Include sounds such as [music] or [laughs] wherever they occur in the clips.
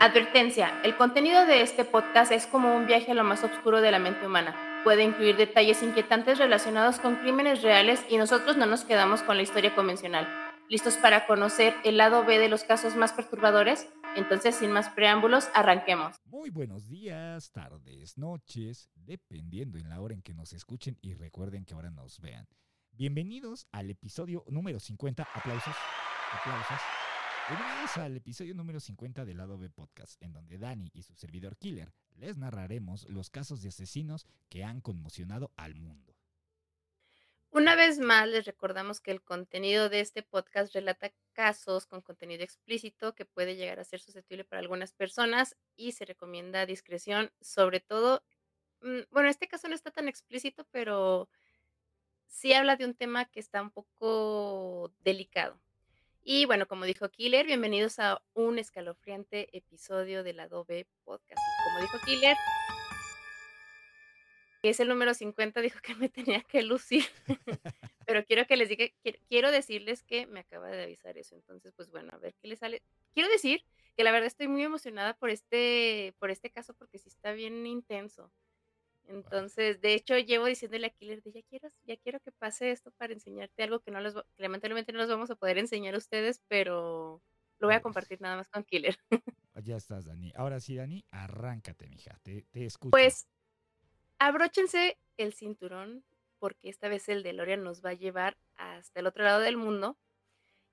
Advertencia, el contenido de este podcast es como un viaje a lo más oscuro de la mente humana. Puede incluir detalles inquietantes relacionados con crímenes reales y nosotros no nos quedamos con la historia convencional. ¿Listos para conocer el lado B de los casos más perturbadores? Entonces, sin más preámbulos, arranquemos. Muy buenos días, tardes, noches, dependiendo en la hora en que nos escuchen y recuerden que ahora nos vean. Bienvenidos al episodio número 50. Aplausos. Aplausos. Bienvenidos al episodio número 50 del Lado B Podcast, en donde Dani y su servidor Killer les narraremos los casos de asesinos que han conmocionado al mundo. Una vez más, les recordamos que el contenido de este podcast relata casos con contenido explícito que puede llegar a ser susceptible para algunas personas y se recomienda discreción, sobre todo, mm, bueno, este caso no está tan explícito, pero sí habla de un tema que está un poco delicado. Y bueno, como dijo Killer, bienvenidos a un escalofriante episodio del Adobe Podcast. Y como dijo Killer, es el número 50, dijo que me tenía que lucir. [laughs] Pero quiero que les diga, quiero decirles que me acaba de avisar eso. Entonces, pues bueno, a ver qué les sale. Quiero decir que la verdad estoy muy emocionada por este, por este caso porque sí está bien intenso. Entonces, de hecho, llevo diciéndole a Killer de ya quiero, ya quiero que pase esto para enseñarte algo que no les, lamentablemente no les vamos a poder enseñar a ustedes, pero lo voy a compartir nada más con Killer. [laughs] Ya estás, Dani. Ahora sí, Dani, arráncate, mija. Te, te escucho. Pues, abróchense el cinturón, porque esta vez el DeLorean nos va a llevar hasta el otro lado del mundo.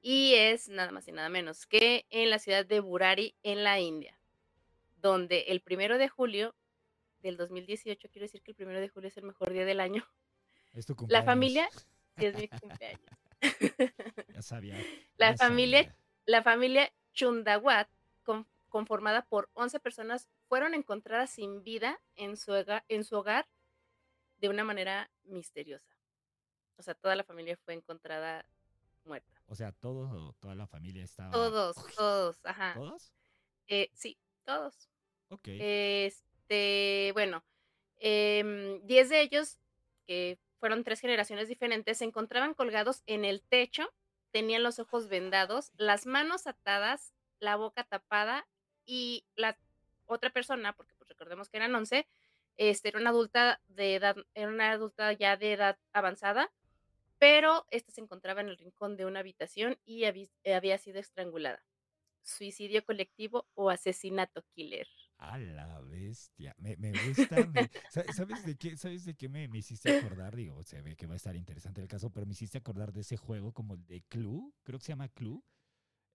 Y es nada más y nada menos que en la ciudad de Burari, en la India, donde el primero de julio del 2018, quiero decir que el primero de julio es el mejor día del año. Es tu La familia, es mi cumpleaños. [laughs] ya sabía. La familia, sabía. la familia Chundawat, con- conformada por 11 personas, fueron encontradas sin vida en su, hogar, en su hogar de una manera misteriosa. O sea, toda la familia fue encontrada muerta. O sea, todo, toda la familia estaba. Todos, todos, ajá. ¿Todos? Eh, sí, todos. Ok. Este, bueno, em, 10 de ellos, que fueron tres generaciones diferentes, se encontraban colgados en el techo, tenían los ojos vendados, las manos atadas, la boca tapada y la otra persona, porque pues recordemos que eran 11, este, era una adulta de edad, era una adulta ya de edad avanzada, pero esta se encontraba en el rincón de una habitación y habí- había sido estrangulada. Suicidio colectivo o asesinato killer. A la bestia. Me, me gusta. me- sa- ¿Sabes de qué, ¿sabes de qué me, me hiciste acordar? Digo, se ve que va a estar interesante el caso, pero me hiciste acordar de ese juego como el de Clue. Creo que se llama Clue.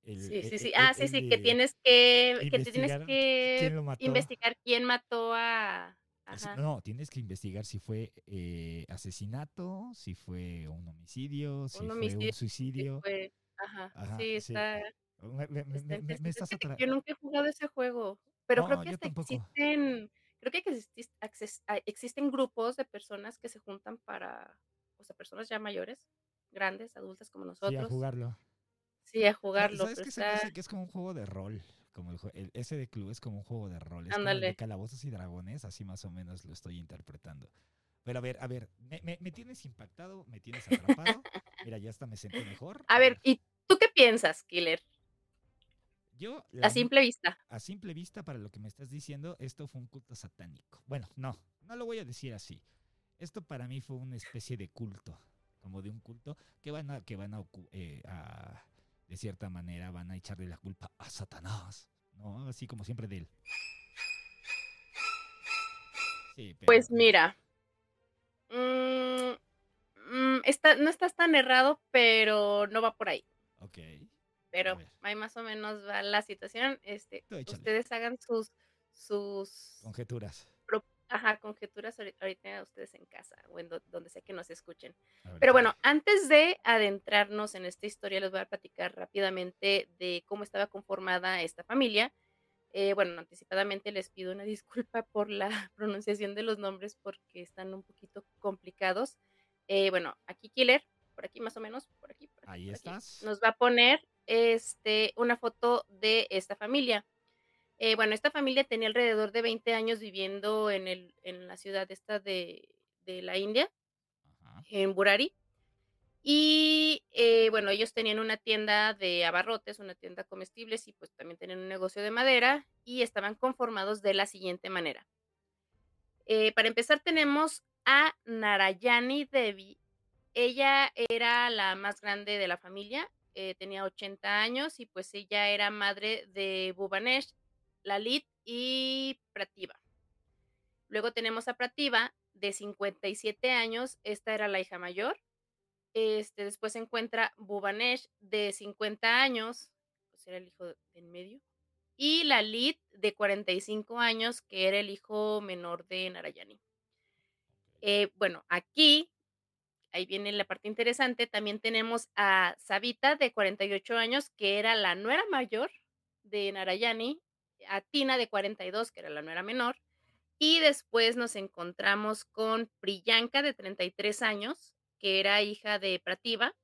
El- Sí, sí, e- sí. e- Ah, sí, el sí, que de tienes que, que tienes que quién investigar quién mató a... Sí, Ajá. No, tienes que investigar si fue eh, asesinato, si fue un homicidio, si Un fue homicidio, un sí suicidio. fue- Ajá, Ajá, sí, sí. está, Me, me- me- me- estás atra- que Yo nunca he jugado ese juego, pero creo No, que hasta tampoco. existen, creo que existen grupos de personas que se juntan para, o sea, personas ya mayores, grandes, adultas como Sí, a nosotros, jugarlo. sí, a jugarlo, ¿Sabes pero qué se está, hace? Que es como un juego de rol. Como el, el- ese de club es como un juego de rol. Es como el de ándale. calabozos y dragones, así más o menos lo estoy interpretando. Pero a ver, a ver, me, me- me tienes impactado, me tienes atrapado. [laughs] Mira, ya hasta me sentí mejor. A ver, ¿y tú qué piensas, Killer? Yo A la- simple vista. a simple vista, para lo que me estás diciendo, esto fue un culto satánico. Bueno, no, no lo voy a decir así. Esto para mí fue una especie de culto, como de un culto que van a, que van a, eh, a- de cierta manera, van a echarle la culpa a Satanás, ¿no? Así como siempre de él. Sí, pero... Pues mira, mm, mm, está, no estás tan errado, pero no va por ahí. Ok, Pero ahí más o menos va la situación. Este, Tú ustedes hagan sus, sus conjeturas. pro- ajá, conjeturas ahori- ahorita ustedes en casa o en do- donde sea que nos escuchen. Pero bueno, antes de adentrarnos en esta historia, les voy a platicar rápidamente de cómo estaba conformada esta familia. Eh, bueno, anticipadamente les pido una [laughs] disculpa por la pronunciación de los nombres porque están un poquito complicados. Eh, bueno, aquí Killer, por aquí más o menos, por aquí, por aquí, Ahí por aquí, estás. nos va a poner este, una foto de esta familia. Eh, bueno, esta familia tenía alrededor de 20 años viviendo en, el, en la ciudad esta de, de la India, Ajá. en Burari. Y eh, bueno, ellos tenían una tienda de abarrotes, una tienda comestibles y pues también tenían un negocio de madera y estaban conformados de la siguiente manera. Eh, para empezar tenemos a Narayani Devi. Ella era la más grande de la familia, eh, tenía 80 años y pues ella era madre de Bhubanesh, Lalit y Prativa. Luego tenemos a Prativa de 57 años, esta era la hija mayor. Este, después se encuentra Bhubanesh de 50 años, pues era el hijo de en medio, y Lalit de 45 años, que era el hijo menor de Narayani. Eh, bueno, aquí, ahí viene la parte interesante, también tenemos a Sabita de 48 años, que era la nuera mayor de Narayani, a Tina de 42, que era la nuera menor, y después nos encontramos con Priyanka de 33 años, que era hija de Prativa,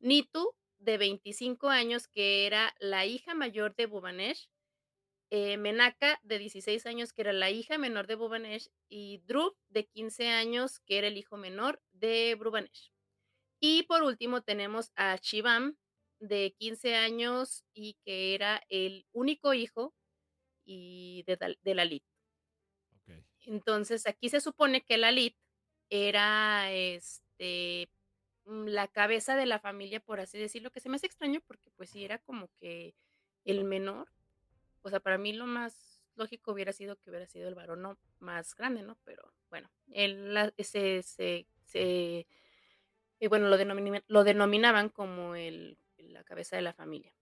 Nitu, de 25 años, que era la hija mayor de Bhubanesh, eh, Menaka, de 16 años, que era la hija menor de Bhubanesh, y Dhruv, de 15 años, que era el hijo menor de Bhubanesh. Y por último tenemos a Shivam, de 15 años, y que era el único hijo y de, de Lalit. Okay. Entonces, aquí se supone que Lalit era este mm, la cabeza de la familia, por así decirlo, que se me hace extraño porque pues si era como que el menor, o sea, para mí lo más lógico hubiera sido que hubiera sido el varón más grande, ¿no? Pero bueno, él bueno, lo, lo denominaban como el, la cabeza de la familia.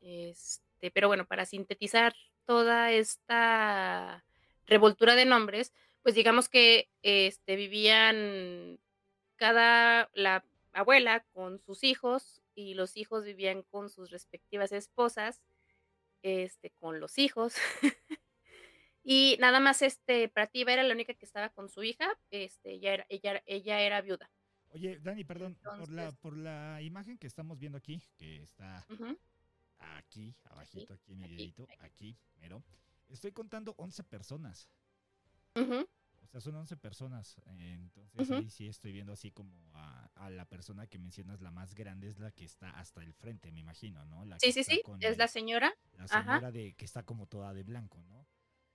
Este, pero bueno, para sintetizar toda esta revoltura de nombres, pues digamos que este, vivían cada la abuela con sus hijos y los hijos vivían con sus respectivas esposas, este, con los hijos. [laughs] y nada más este Prativa era la única que estaba con su hija, este, ella era, ella, ella era viuda. Oye, Dani, perdón, por, la, por la imagen que estamos viendo aquí, que está aquí, abajito, aquí, en mi dedito, aquí, mero, estoy contando 11 personas. O sea, son 11 personas. Entonces ahí sí estoy viendo así como a, la persona que mencionas, la más grande es la que está hasta el frente, me imagino, ¿no? sí, sí, sí, es la señora. La señora de que está como toda de blanco, ¿no?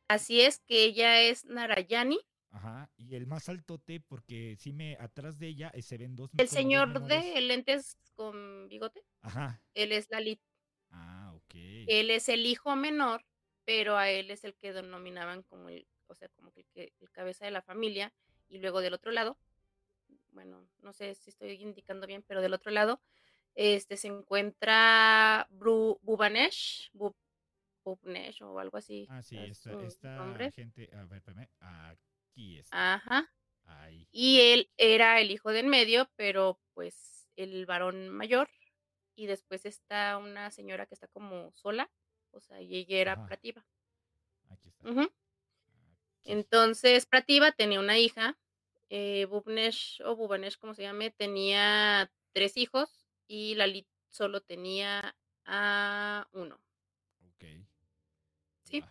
Así es, que ella es Narayani. Ajá, y el más altote, porque sí me, atrás de ella eh, se ven dos. El señor de lentes con bigote. Ajá. Él es Lalit. Ah, ok. Él es el hijo menor, pero a él es el que denominaban como el o sea, como que, el cabeza de la familia, y luego del otro lado, bueno, no sé si estoy indicando bien, pero del otro lado, este se encuentra Bubanesh, Bubnesh o algo así. Ah, sí, esta, gente, a ver, espérame, aquí está. Ajá. Ahí. Y él era el hijo del medio, pero pues el varón mayor, y después está una señora que está como sola, o sea, y ella era prativa. Aquí está. Entonces, Prativa tenía una hija, eh, Bubnesh o Bubanesh, como se llame, tenía tres hijos y Lalit solo tenía a uno. Ok. Sí.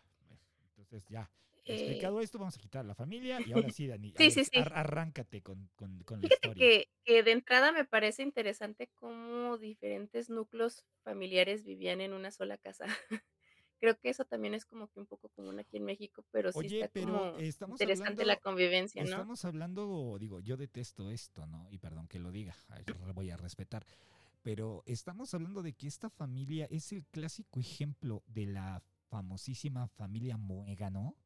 entonces ya. Explicado eh esto, vamos a quitar la familia y ahora [laughs] sí, Dani. sí, sí, sí. arráncate con, con, con la Fíjate Que, que de entrada me parece interesante cómo diferentes núcleos familiares vivían en una sola casa. [laughs] Creo que eso también es como que un poco común aquí en México, pero sí está como interesante la convivencia, ¿no? Estamos hablando, digo, yo detesto esto, ¿no? Y perdón que lo diga, [laughs] voy a respetar, pero estamos hablando de que esta familia es el clásico ejemplo de la famosísima familia Muega, ¿no?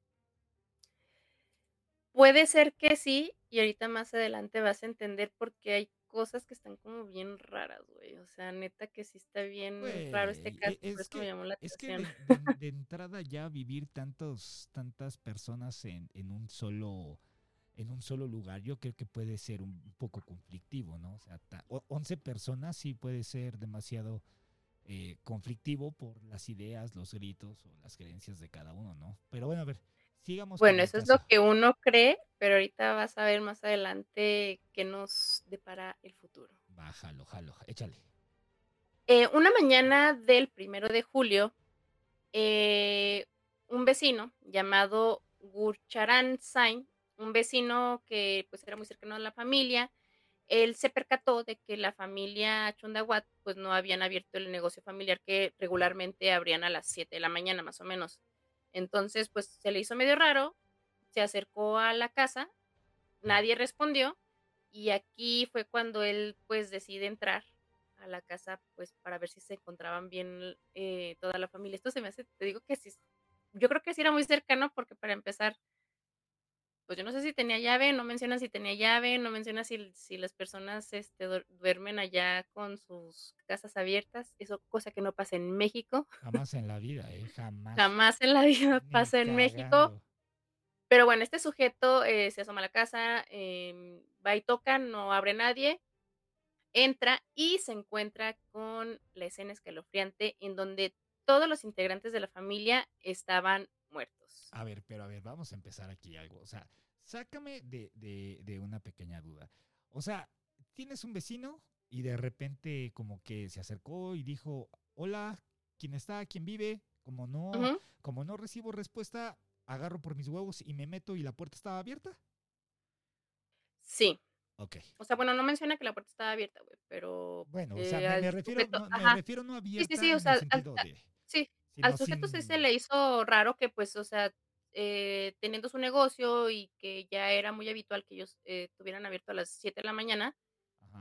Puede ser que sí, y ahorita más adelante vas a entender por qué hay cosas que están como bien raras, güey. O sea, neta que sí está bien raro este e, caso, es que, me llamó la atención. Es [laughs] que de, entrada ya vivir tantos, tantas personas en, en un solo en un solo lugar, yo creo que puede ser un poco conflictivo, ¿no? O sea, 11 personas sí puede ser demasiado eh, conflictivo por las ideas, los gritos o las creencias de cada uno, ¿no? Pero bueno, a ver, bueno, eso es lo que uno cree, pero ahorita vas a ver más adelante qué nos depara el futuro. Bájalo, jalo, échale. Eh, una mañana del primero de julio, eh, un vecino llamado Gurcharan Sain, un vecino que pues era muy cercano a la familia, él se percató de que la familia Chundahuat pues no habían abierto el negocio familiar que regularmente abrían a las 7 de la mañana más o menos. Entonces pues se le hizo medio raro, se acercó a la casa, nadie respondió y aquí fue cuando él pues decide entrar a la casa pues para ver si se encontraban bien eh, toda la familia. Esto se me hace, te digo que sí, yo creo que sí era muy cercano porque para empezar pues yo no sé si tenía llave, no menciona si tenía llave, no menciona si, si las personas este, duermen allá con sus casas abiertas, eso cosa que no pasa en México. Jamás en la vida, ¿eh? [laughs] Jamás. Jamás en la vida pasa en México. Pero bueno, este sujeto eh, se asoma a la casa, em, va y toca, no abre nadie, entra y se encuentra con la escena escalofriante en donde todos los integrantes de la familia estaban muertos. A ver, pero a ver, vamos a empezar aquí algo. O sea, sácame de, de, una pequeña duda. O sea, tienes un vecino y de repente como que se acercó y dijo, hola, ¿quién está? ¿Quién vive? Como no, como no recibo respuesta, agarro por mis huevos y me meto y la puerta estaba abierta. Sí. Ok. O sea, bueno, no menciona que la puerta estaba abierta, güey, pero... Bueno, o sea, me, refiero, no, me refiero no abierta sí, sí, sí, o sea, Sí, al sujeto sí se le hizo raro que, pues, o sea, eh, teniendo su negocio y que ya era muy habitual que ellos eh, tuvieran abierto a las 7 de la mañana,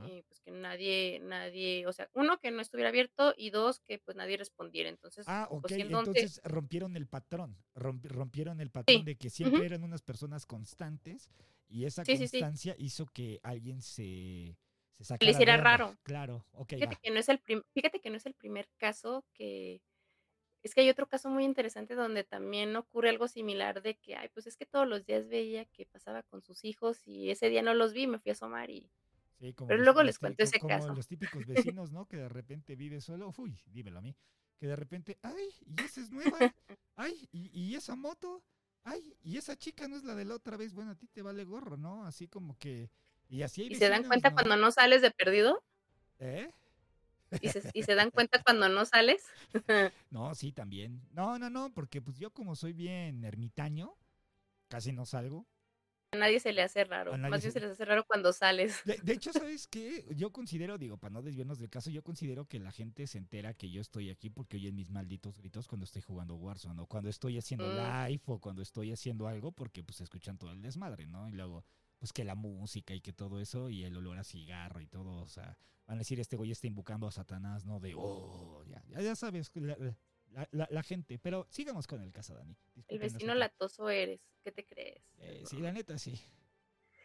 eh, pues que nadie, nadie, o sea, uno que no estuviera abierto y dos que pues nadie respondiera. Entonces, ah, ok, entonces rompieron el patrón, rompieron el patrón de que siempre eran unas personas constantes y esa constancia hizo que alguien se, se sacara. Le hiciera raro. Claro, ok. Fíjate que, no es el fíjate que no es el primer caso que es que hay otro caso muy interesante donde también ocurre algo similar de que, ay, pues es que todos los días veía que pasaba con sus hijos y ese día no los vi, me fui a asomar y... Sí, como Pero luego les cuento ese como caso. los típicos [laughs] vecinos, ¿no? Que de repente vive solo, uy, dímelo a mí, que de repente, ay, y esa es nueva, ay, y, y esa moto, ay, y esa chica no es la de la otra vez, bueno, a ti te vale gorro, ¿no? Así como que... Y así hay ¿Y se dan cuenta cuando no sales de perdido? ¿Eh? ¿Y se, dan cuenta cuando no sales? [laughs] no, sí, también. No, no, no, porque pues yo como soy bien ermitaño, casi no salgo. A nadie se le hace raro. Más bien se... les hace raro cuando sales. De, hecho, [laughs] ¿sabes qué? Yo considero, digo, para no desviarnos del caso, yo considero que la gente se entera que yo estoy aquí porque oyen mis malditos gritos cuando estoy jugando Warzone o cuando estoy haciendo mm. live o cuando estoy haciendo algo porque pues escuchan todo el desmadre, ¿no? Y luego, pues que la música y que todo eso y el olor a cigarro y todo, o sea, van a decir, este güey está invocando a Satanás, ¿no? De, oh, ya, ya, sabes, la, gente. Pero sigamos con el caso, Dani. el vecino latoso eres, ¿qué te crees? Eh, sí, la neta, sí.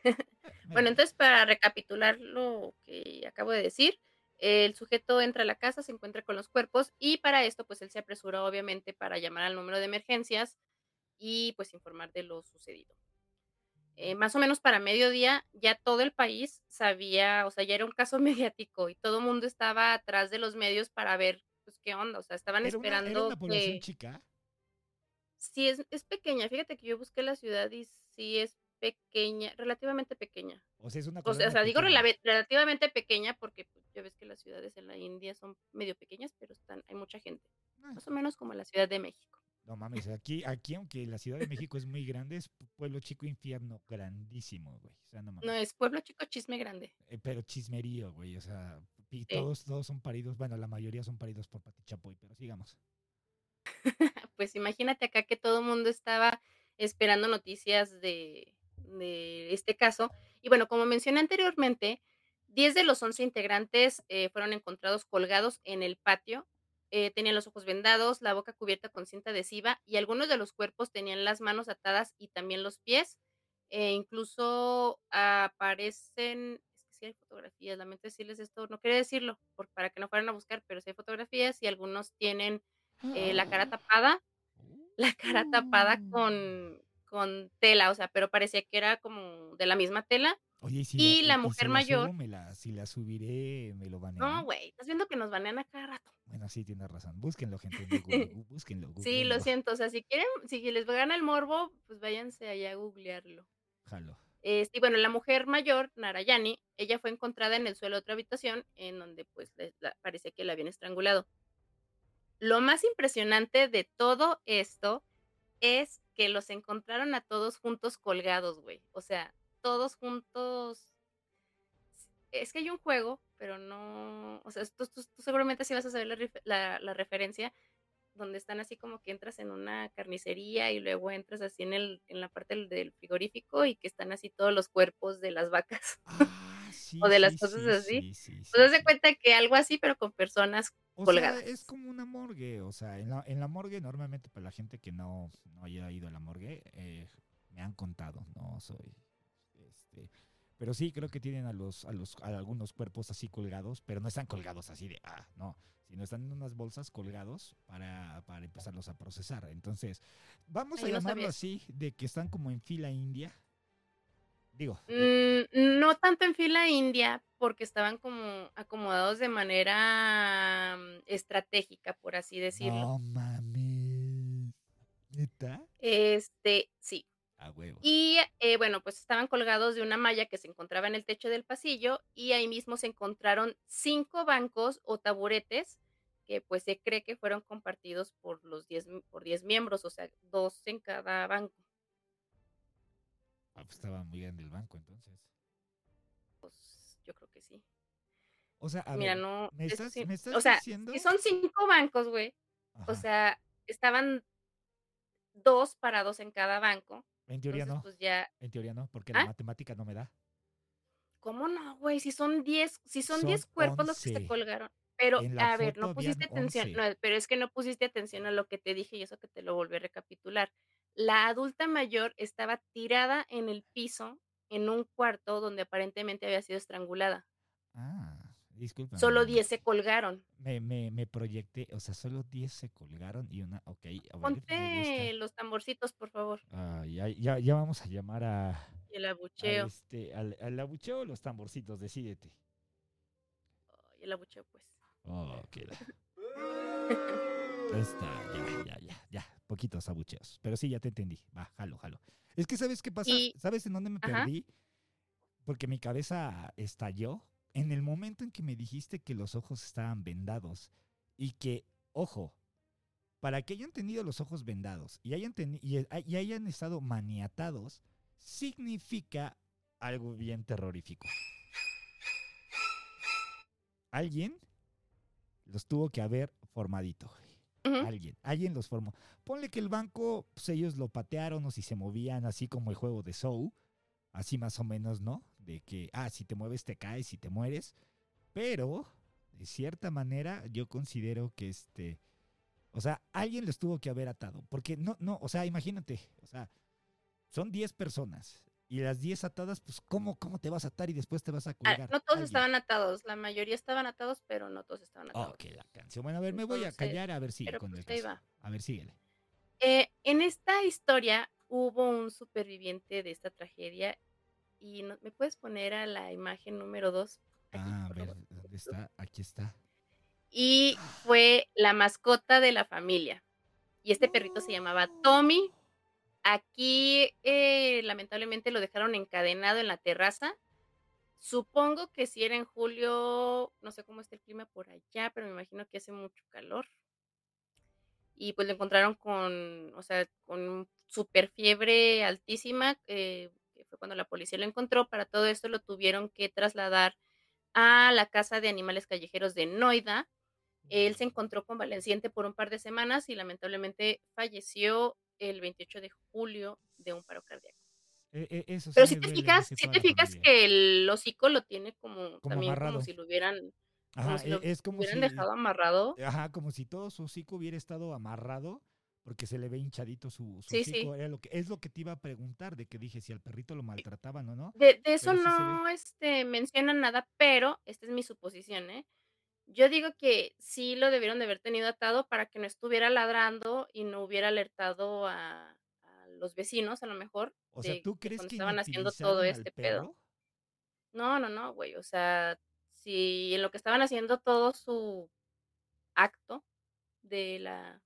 [laughs] bueno, entonces para recapitular lo que acabo de decir, el sujeto entra a la casa, se encuentra con los cuerpos y para esto pues él se apresura obviamente para llamar al número de emergencias y pues informar de lo sucedido. Eh, más o menos para mediodía, ya todo el país sabía, o sea, ya era un caso [laughs] mediático y todo el mundo estaba atrás de los medios para ver, pues, qué onda, o sea, estaban esperando. Una, población chica? Sí, es, es pequeña. Fíjate que yo busqué la ciudad y sí es pequeña, relativamente pequeña. O sea, es una O sea, digo relativamente pequeña porque pues, ya ves que las ciudades en la India son medio pequeñas, pero están, hay mucha gente. Ah. Más o menos como la Ciudad de México. No mames, aquí, aquí aunque la Ciudad de México es muy grande, es pueblo chico infierno grandísimo, güey. O sea, no, no es pueblo chico chisme grande. Eh, pero chismerío, güey. O sea, todos, todos son paridos, bueno, la mayoría son paridos por Pati Chapoy, pero sigamos. [laughs] pues imagínate acá que todo el mundo estaba esperando noticias de, de, este caso. Y bueno, como mencioné anteriormente, 10 de los 11 integrantes eh, fueron encontrados colgados en el patio eh, tenían los ojos vendados, la boca cubierta con cinta adhesiva y algunos de los cuerpos tenían las manos atadas y también los pies. E incluso aparecen, es que sí hay fotografías, lamento decirles esto, no quería decirlo por, para que no fueran a buscar, pero sí hay fotografías y algunos tienen eh, la cara tapada, [laughs] la cara tapada con, con tela, o sea, pero parecía que era como de la misma tela Oye, y, la, mujer mayor. si la subiré, me lo banean. No, güey, estás viendo que nos banean a cada rato. Bueno, sí, tienes razón. Búsquenlo, gente. [laughs] búsquenlo. sí, lo siento. O sea, si quieren, si les gana el morbo, pues váyanse allá a googlearlo. Jalo. Este, y bueno, la mujer mayor, Narayani, ella fue encontrada en el suelo de otra habitación, en donde pues parece que la habían estrangulado. Lo más impresionante de todo esto es que los encontraron a todos juntos colgados, güey. O sea, todos juntos. es que hay un juego, pero no, o sea, tú, tú- tú seguramente sí vas a saber la, la- la referencia, donde están así como que entras en una carnicería y luego entras así en el, en la parte del, frigorífico y que están así todos los cuerpos de las vacas [laughs] Ah, sí, o de las sí, cosas sí, así. sí, Pues sí. cuenta que algo así, pero con personas O sea, colgadas. es como una morgue, o sea, en la, en la morgue normalmente para la gente que no, no haya ido a la morgue, eh, me han contado, no soy, este, pero sí creo que tienen a los, a los, a algunos cuerpos así colgados, pero no están colgados así de, ah, no, sino están en unas bolsas colgados para, para empezarlos a procesar. Entonces, vamos a Ay, llamarlo así, de que están como en fila india. Digo, Mm, no tanto en fila india, porque estaban como acomodados de manera mm, estratégica, por así decirlo. no mames, ¿neta? Este, sí. Huevo. Y eh, bueno, pues estaban colgados de una malla que se encontraba en el techo del pasillo y ahí mismo se encontraron cinco bancos o taburetes que pues se cree que fueron compartidos por los 10 mi- por 10 miembros, o sea, dos en cada banco. Ah, pues estaba muy grande el banco entonces. Pues yo creo que sí. O sea, a Mira, ver, no, ¿me estás, sí- me estás o sea, diciendo? si son cinco bancos, güey, o sea, estaban dos parados en cada banco. En teoría Entonces, no, pues ya, en teoría no, porque la ¿Ah? matemática no me da. ¿cómo no, güey? Si son 10, si son Son 10 cuerpos los que se 11. colgaron. Pero, a ver, no pusiste atención, 11. no, pero es que no pusiste atención a lo que te dije y eso que te lo volví a recapitular. La adulta mayor estaba tirada en el piso en un cuarto donde aparentemente había sido estrangulada. Ah, disculpa. Solo 10 se colgaron. Me, me, me proyecté, o sea, solo 10 se colgaron y una, ok, a ver, me Ponte los tamborcitos, por favor. Ah, ya, ya, ya vamos a llamar a, el al, abucheo. este, al, al abucheo o los tamborcitos, decídete. Ay, el abucheo, pues. Oh, ok. [laughs] Está, ya, ya, ya, ya, poquitos abucheos. Pero sí, ya te entendí. Va, jalo, jalo. Es que, ¿sabes qué pasa? Y- ¿Sabes en dónde me Ajá. perdí? Porque mi cabeza estalló en el momento en que me dijiste que los ojos estaban vendados y que, ojo, para que hayan tenido los ojos vendados y hayan, y, eh, y hayan estado maniatados, significa algo bien terrorífico. Alguien los tuvo que haber formadito. Alguien, alguien los formó. Ponle que el banco, pues ellos lo patearon o si se movían así como el juego de Soul, así más o menos, ¿no? De que, ah, si te mueves te caes, si te mueres. Pero, de cierta manera, yo considero que este, o sea, alguien los tuvo que haber atado. Porque no, no, o sea, imagínate, o sea, son 10 personas y las 10 atadas, pues, ¿cómo, ¿cómo te vas a atar y después te vas a Ah, colgar? no todos Alguien. estaban atados, la mayoría estaban atados, pero no todos estaban atados. Ok, la canción. Bueno, a ver, me voy a Entonces, callar a ver si con el pues ahí caso. A ver, síguele. Eh, en esta historia hubo un superviviente de esta tragedia y no- me puedes poner a la imagen número dos. Aquí, Ah, a ver, favor. ¿dónde está? Aquí está. Y fue la mascota de la familia. Y este perrito se llamaba Tommy. Aquí, eh, lamentablemente, lo dejaron encadenado en la terraza. Supongo que si era en julio, no sé cómo está el clima por allá, pero me imagino que hace mucho calor. Y pues lo encontraron con, o sea, con super fiebre altísima, eh, que fue cuando la policía lo encontró. Para todo esto lo tuvieron que trasladar a la casa de animales callejeros de Noida. Él se encontró convaleciente por un par de semanas y lamentablemente falleció el 28 de julio de un paro cardíaco. Eh, eh, eso sí Pero si te fijas, si te fijas que el hocico lo tiene como, Como también amarrado. como si lo hubieran, como si e- lo es como hubieran si, dejado amarrado. ajá, como si todo su hocico hubiera estado amarrado porque se le ve hinchadito su, su Sí, sí. Era lo que, es lo que te iba a preguntar, de que dije si al perrito lo maltrataban o no. De, de eso sí no este, mencionan nada, pero esta es mi suposición, ¿eh? Yo digo que sí lo debieron de haber tenido atado para que no estuviera ladrando y no hubiera alertado a, a los vecinos, a lo mejor, O sea, ¿tú crees que estaban haciendo todo este pedo. No, no, no, güey. O sea, si en lo que estaban haciendo todo su acto de la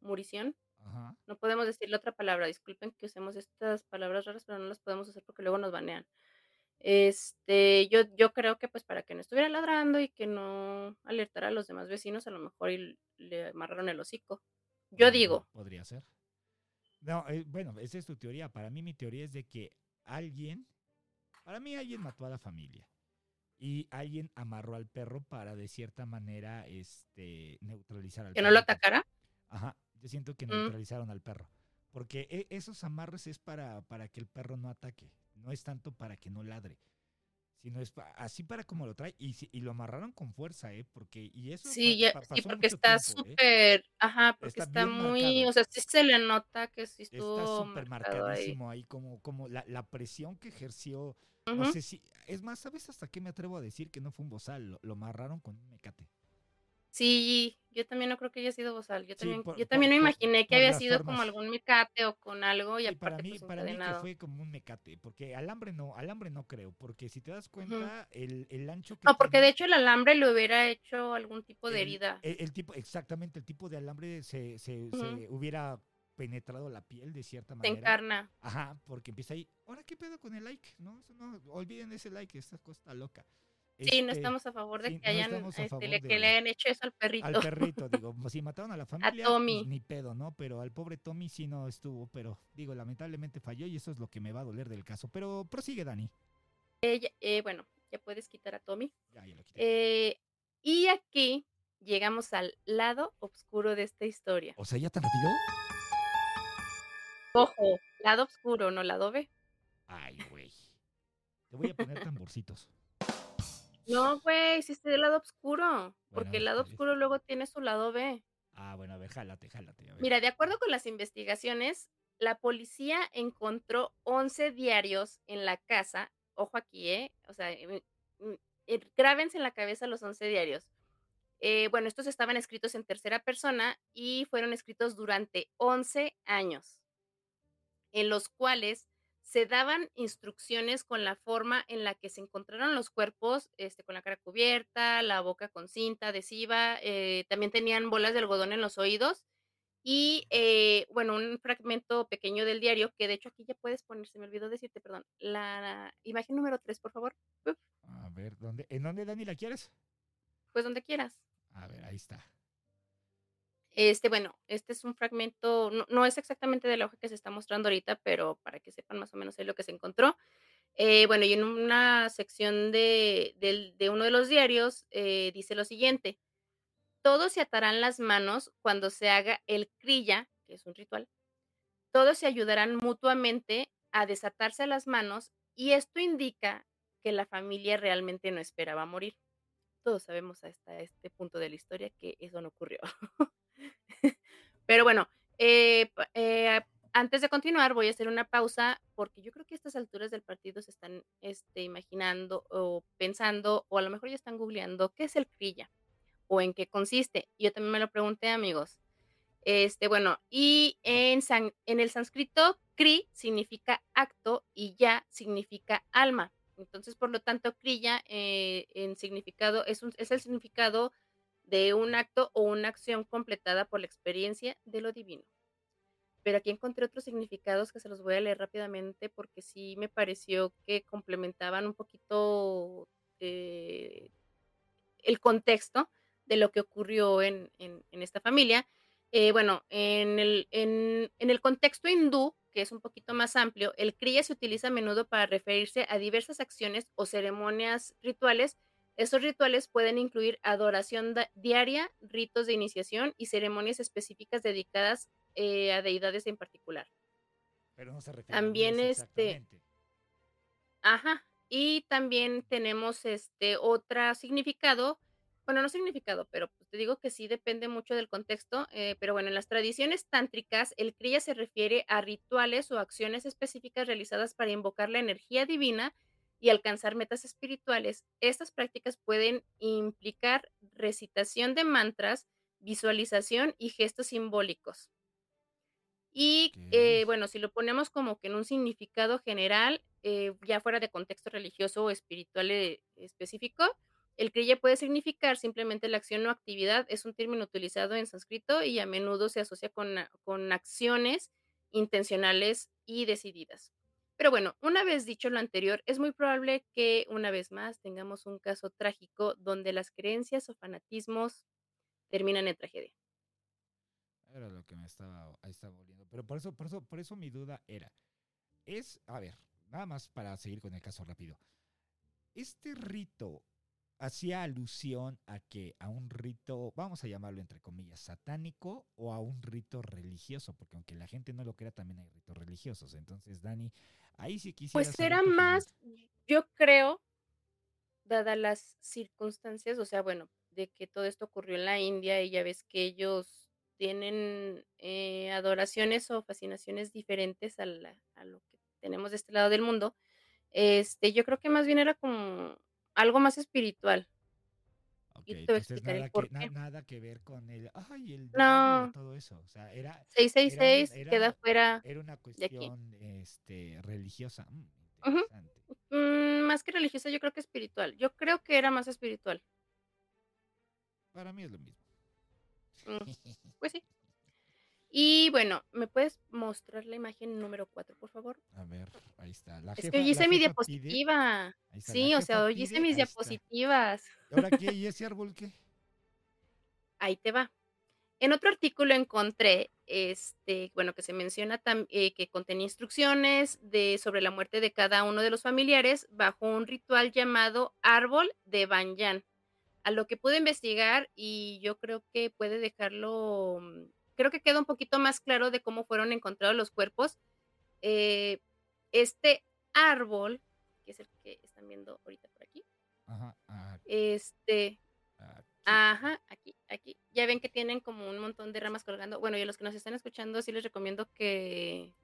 murición, Ajá. no podemos decirle otra palabra. Disculpen que usemos estas palabras raras, pero no las podemos usar porque luego nos banean. Este, yo, yo creo que pues para que no estuviera ladrando y que no alertara a los demás vecinos, a lo mejor y le amarraron el hocico. Yo digo, Podría ser. No, eh, bueno, esa es tu teoría. Para mí mi teoría es de que alguien, para mí alguien mató a la familia. y alguien amarró al perro para de cierta manera este neutralizar al ¿Que no lo atacara? Ajá, yo siento que Mm. neutralizaron al perro. Porque e- esos amarres es para, para que el perro no ataque, no es tanto para que no ladre, sino es pa- así para como lo trae y, y lo amarraron con fuerza, ¿eh? Porque, y eso Sí, pa- pasó porque está ¿eh? súper, ajá, porque Está está, muy, marcado. o sea, sí se le nota que sí Está estuvo súper marcado ahí. marcadísimo ahí, como, como la, la presión que ejerció. No Ujú. sé si, es más, ¿sabes hasta qué me atrevo a decir que no fue un bozal? Lo, lo amarraron con un mecate. Sí, yo también no creo que haya sido bozal. Yo Sí, también, por- yo también por- me imaginé que había sido como algún mecate o con algo y para aparte mí, pues para mí que fue como un mecate, porque alambre no, alambre no creo, porque si te das cuenta, el, el ancho que No, porque tiene- de hecho el alambre le hubiera hecho algún tipo de el- herida. El, el tipo, exactamente, el tipo de alambre se, se, se hubiera penetrado la piel de cierta Se manera. encarna. Ajá, porque empieza ahí, ahora qué pedo con el like, ¿no? Eso no, olviden ese like, esta cosa está loca. Sí, no Este, estamos a favor de sí, que hayan, a este, le- de- que le hayan hecho eso al perrito. Al perrito, [laughs] digo, si mataron a la familia, pues, Tommy. ni pedo, ¿no? Pero al pobre Tommy sí no estuvo, pero digo, lamentablemente falló y eso es lo que me va a doler del caso. Pero prosigue, Dani. Ella- eh, bueno, ya puedes quitar a Tommy. Ya, ya lo quité. Eh, y aquí llegamos al lado oscuro de esta historia. o sea, ¿ya tan rápido? Ojo, lado oscuro, no lado B. Ay, güey. Te voy a poner tamborcitos. No, güey, sí es el lado oscuro. Porque el lado oscuro luego tiene su lado B. Ah, bueno, a ver, jálate, jálate. A ver. Mira, de acuerdo con las investigaciones, la policía encontró 11 diarios en la casa. Ojo aquí, ¿eh? O sea, eh, mm, eh, grábense en la cabeza los 11 diarios. Eh, bueno, estos estaban escritos en tercera persona y fueron escritos durante 11 años, en los cuales se daban instrucciones con la forma en la que se encontraron los cuerpos, este, con la cara cubierta, la boca con cinta adhesiva, eh, también tenían bolas de algodón en los oídos y, eh, bueno, un fragmento pequeño del diario, que de hecho aquí ya puedes poner, se me olvidó decirte, perdón, la imagen número 3, por favor, Uf, A ver, ¿dónde, ¿en dónde, Dani, la quieres? pues donde quieras. A ver, ahí está. Este, bueno, este es un fragmento, no, no es exactamente de la hoja que se está mostrando ahorita, pero para que sepan más o menos es lo que se encontró. Eh, bueno, y en una sección de, de uno de los diarios eh, dice lo siguiente, todos se atarán las manos cuando se haga el crilla, que es un ritual, todos se ayudarán mutuamente a desatarse las manos y esto indica que la familia realmente no esperaba morir. Todos sabemos hasta este punto de la historia que eso no ocurrió. Pero bueno, eh, eh, antes de continuar voy a hacer una pausa porque yo creo que a estas alturas del partido se están este, imaginando o pensando o a lo mejor ya están googleando qué es el crilla o en qué consiste. Yo también me lo pregunté, amigos. Este, bueno, y en, san- en el sánscrito, kri significa acto y ya significa alma. Entonces, por lo tanto, kriya eh, en significado es, un- es el significado de un acto o una acción completada por la experiencia de lo divino. Pero aquí encontré otros significados que se los voy a leer rápidamente porque sí me pareció que complementaban un poquito eh, el contexto de lo que ocurrió en, en- esta familia. Eh, bueno, en el, en- en el contexto hindú, que es un poquito más amplio, el kriya se utiliza a menudo para referirse a diversas acciones o ceremonias rituales. Estos rituales pueden incluir adoración diaria, ritos de iniciación y ceremonias específicas dedicadas eh, a deidades en particular. Pero no se refiere a También, Dios este. Ajá. Y también tenemos este otro significado, bueno, no significado, pero pues, te digo que sí depende mucho del contexto, eh, pero bueno, en las tradiciones tántricas, el kriya se refiere a rituales o acciones específicas realizadas para invocar la energía divina y alcanzar metas espirituales. Estas prácticas pueden implicar recitación de mantras, visualización y gestos simbólicos. Y eh, bueno, si lo ponemos como que en un significado general, eh, ya fuera de contexto religioso o espiritual eh, específico, el kriya puede significar simplemente la acción o actividad, es un término utilizado en sánscrito y a menudo se asocia con acciones intencionales y decididas. Pero bueno, una vez dicho lo anterior, es muy probable que una vez más tengamos un caso trágico donde las creencias o fanatismos terminan en tragedia. Era lo que me estaba, ahí estaba volviendo. Pero por eso, por eso, por eso mi duda era, es, a ver, nada más para seguir con el caso rápido. Este rito hacía alusión a que a un rito, vamos a llamarlo entre comillas, satánico o a un rito religioso, porque aunque la gente no lo crea, también hay ritos religiosos. Entonces, Dani, ahí sí quisiera Pues era más, yo creo, dadas las circunstancias, o sea, bueno, de que todo esto ocurrió en la India y ya ves que ellos tienen eh, adoraciones o fascinaciones diferentes a, la- a lo que tenemos de este lado del mundo. Este, yo creo que más bien era como algo más espiritual. Y te voy a entonces explicar nada el que, por na- qué. nada que ver con el, ay, el No. todo eso. O sea, era, era, un- 666 queda era, fuera era una cuestión este, religiosa. Mm. Mm, más que religiosa, yo creo que espiritual. Yo creo que era más espiritual. Para mí es lo mismo. Mm, pues sí. Y bueno, ¿me puedes mostrar la imagen número 4, por favor? A ver, ahí está. La Es jefa, que hoy hice mi diapositiva. está, Sí, o sea, hoy hice mis diapositivas. ¿Ahora qué? ¿Y ese árbol qué? Ahí te va. En otro artículo encontré, este, bueno, que se menciona eh, que contenía instrucciones de, sobre la muerte de cada uno de los familiares bajo un ritual llamado árbol de Banyan. A lo que pude investigar y yo creo que puede dejarlo, mm, creo que queda un poquito más claro de cómo fueron encontrados los cuerpos. Eh, este árbol, que es el que están viendo ahorita por aquí, Ajá, ah, este, aquí. Ajá, aquí, aquí. Ya ven que tienen como un montón de ramas colgando. Bueno, y a los que nos están escuchando, sí les recomiendo que,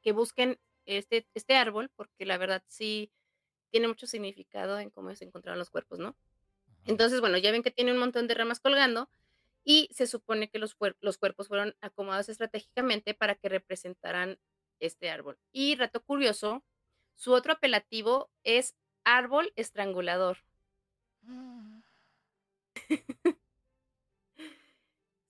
que busquen este, este árbol, porque la verdad sí tiene mucho significado en cómo se encontraron los cuerpos, ¿no? Ajá. Entonces, bueno, ya ven que tiene un montón de ramas colgando y se supone que los, los cuerpos fueron acomodados estratégicamente para que representaran este árbol. Y rato curioso, su otro apelativo es árbol estrangulador. Ah,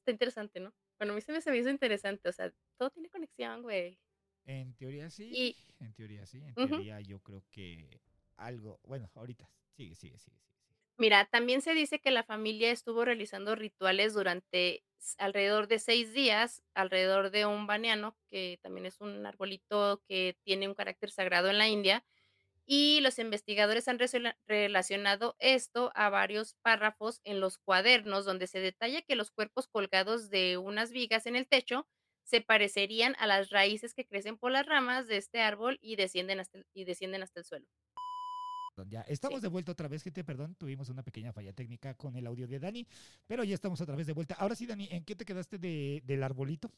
Está interesante, ¿no? Bueno, a mí se me, se me hizo interesante, o sea, todo tiene conexión, güey. En teoría sí, Y- en teoría sí, en teoría yo creo que algo, bueno, ahorita, sigue, sigue, sigue, sigue. Mira, también se dice que la familia estuvo realizando rituales durante alrededor de seis días, alrededor de un baniano, que también es un arbolito que tiene un carácter sagrado en la India, y los investigadores han relacionado esto a varios párrafos en los cuadernos, donde se detalla que los cuerpos colgados de unas vigas en el techo se parecerían a las raíces que crecen por las ramas de este árbol y descienden hasta el, y descienden hasta el suelo. Ya estamos Sí. de vuelta otra vez, gente, perdón, tuvimos una pequeña falla técnica con el audio de Dani, pero ya estamos otra vez de vuelta. Ahora sí, Dani, ¿en qué te quedaste de, del arbolito?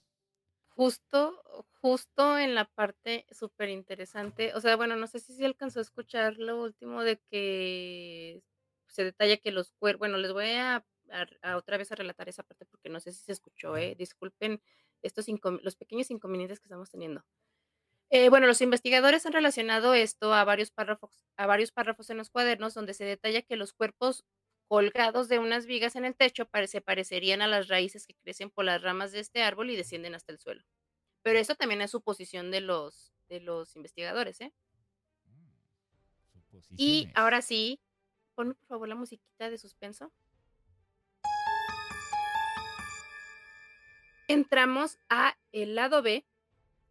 Justo, justo en la parte súper interesante, o sea, bueno, no sé si se alcanzó a escuchar lo último de que se detalla que los cuerpos, bueno, les voy a, a- a otra vez a relatar esa parte porque no sé si se escuchó, eh, disculpen estos los pequeños inconvenientes que estamos teniendo. Eh, bueno, los investigadores han relacionado esto a varios párrafos, a varios párrafos en los cuadernos donde se detalla que los cuerpos colgados de unas vigas en el techo se parecerían a las raíces que crecen por las ramas de este árbol y descienden hasta el suelo. Pero eso también es suposición de los, de los investigadores, ¿eh? Mm, Y ahora sí, ponme por favor la musiquita de suspenso. Entramos a el lado B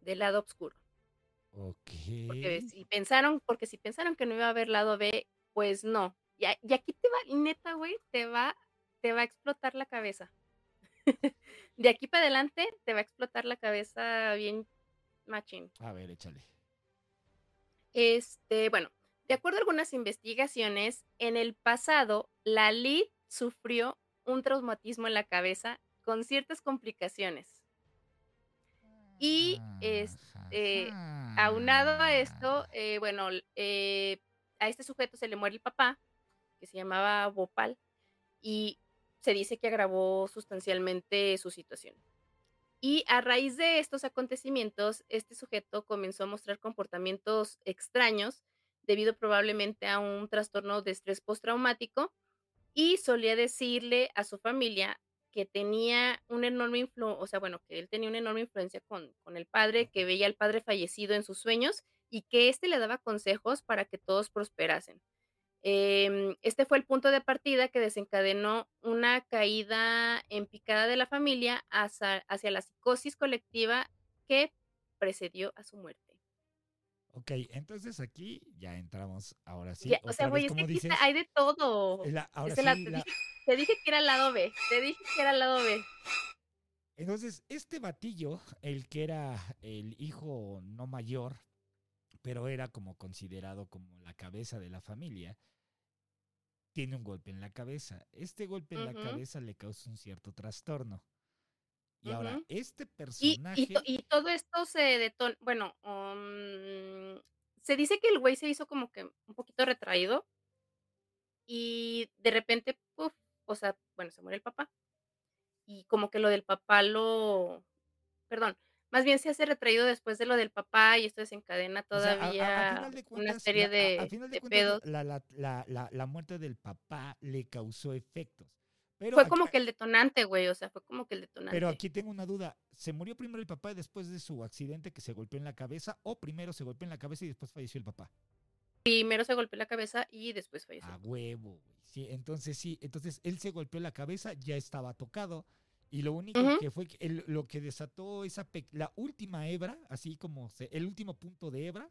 del lado oscuro. Ok. Porque si pensaron, porque si pensaron que no iba a haber lado B, pues no. Y aquí te va, neta, güey, te va, te va a explotar la cabeza. [laughs] de aquí para adelante te va a explotar la cabeza bien machín. A ver, échale. Este, bueno, de acuerdo a algunas investigaciones, en el pasado, la Lid sufrió un traumatismo en la cabeza con ciertas complicaciones. Y, este, Aunado a esto, eh, bueno, eh, a este sujeto se le muere el papá, que se llamaba Bhopal, y se dice que agravó sustancialmente su situación. Y a raíz de estos acontecimientos, este sujeto comenzó a mostrar comportamientos extraños debido probablemente a un trastorno de estrés postraumático y solía decirle a su familia que tenía una enorme influencia, o sea, bueno, que él tenía una enorme influencia con, con el padre, que veía al padre fallecido en sus sueños y que éste le daba consejos para que todos prosperasen. Em, este fue el punto de partida que desencadenó una caída en picada de la familia hacia, hacia la psicosis colectiva que precedió a su muerte. Ok, entonces aquí ya entramos, ahora sí. Ya, o sea, güey, es que dices, hay de todo. la- ahora te, la- dije, te dije que era el lado B. Te dije que era el lado B. Entonces, este batillo, el que era el hijo no mayor, pero era como considerado como la cabeza de la familia, tiene un golpe en la cabeza. Este golpe en la cabeza le causa un cierto trastorno. Y ahora, este personaje... y todo esto se detona. Bueno, um, se dice que el güey se hizo como que un poquito retraído. Y de repente, puf, o sea, bueno, se muere el papá. Y como que lo del papá lo. Perdón, más bien se hace retraído después de lo del papá y esto desencadena O sea, a- a- a, todavía una serie de, final de de cuentas, pedos. la, la, la, la, la muerte del papá le causó efectos. Pero Fue aquí, como que el detonante, güey, o sea, fue como que el pero detonante. aquí tengo una duda. ¿Se murió primero el papá después de su accidente que se golpeó en la cabeza o primero se golpeó en la cabeza y después falleció el papá? Primero se golpeó la cabeza y después falleció. A huevo, güey. Sí, entonces sí, entonces él se golpeó la cabeza, ya estaba tocado. Y lo único Ujú. que fue que el- lo que desató esa la última hebra, así como se- el último punto de hebra,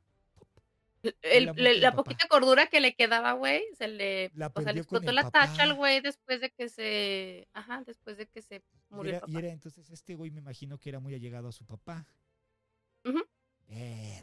El- la poquita cordura que le quedaba, güey, se le, La o sea, le explotó la tacha al güey después de que se, ajá, después de que se y murió el y era entonces este güey me imagino que era muy allegado a su papá.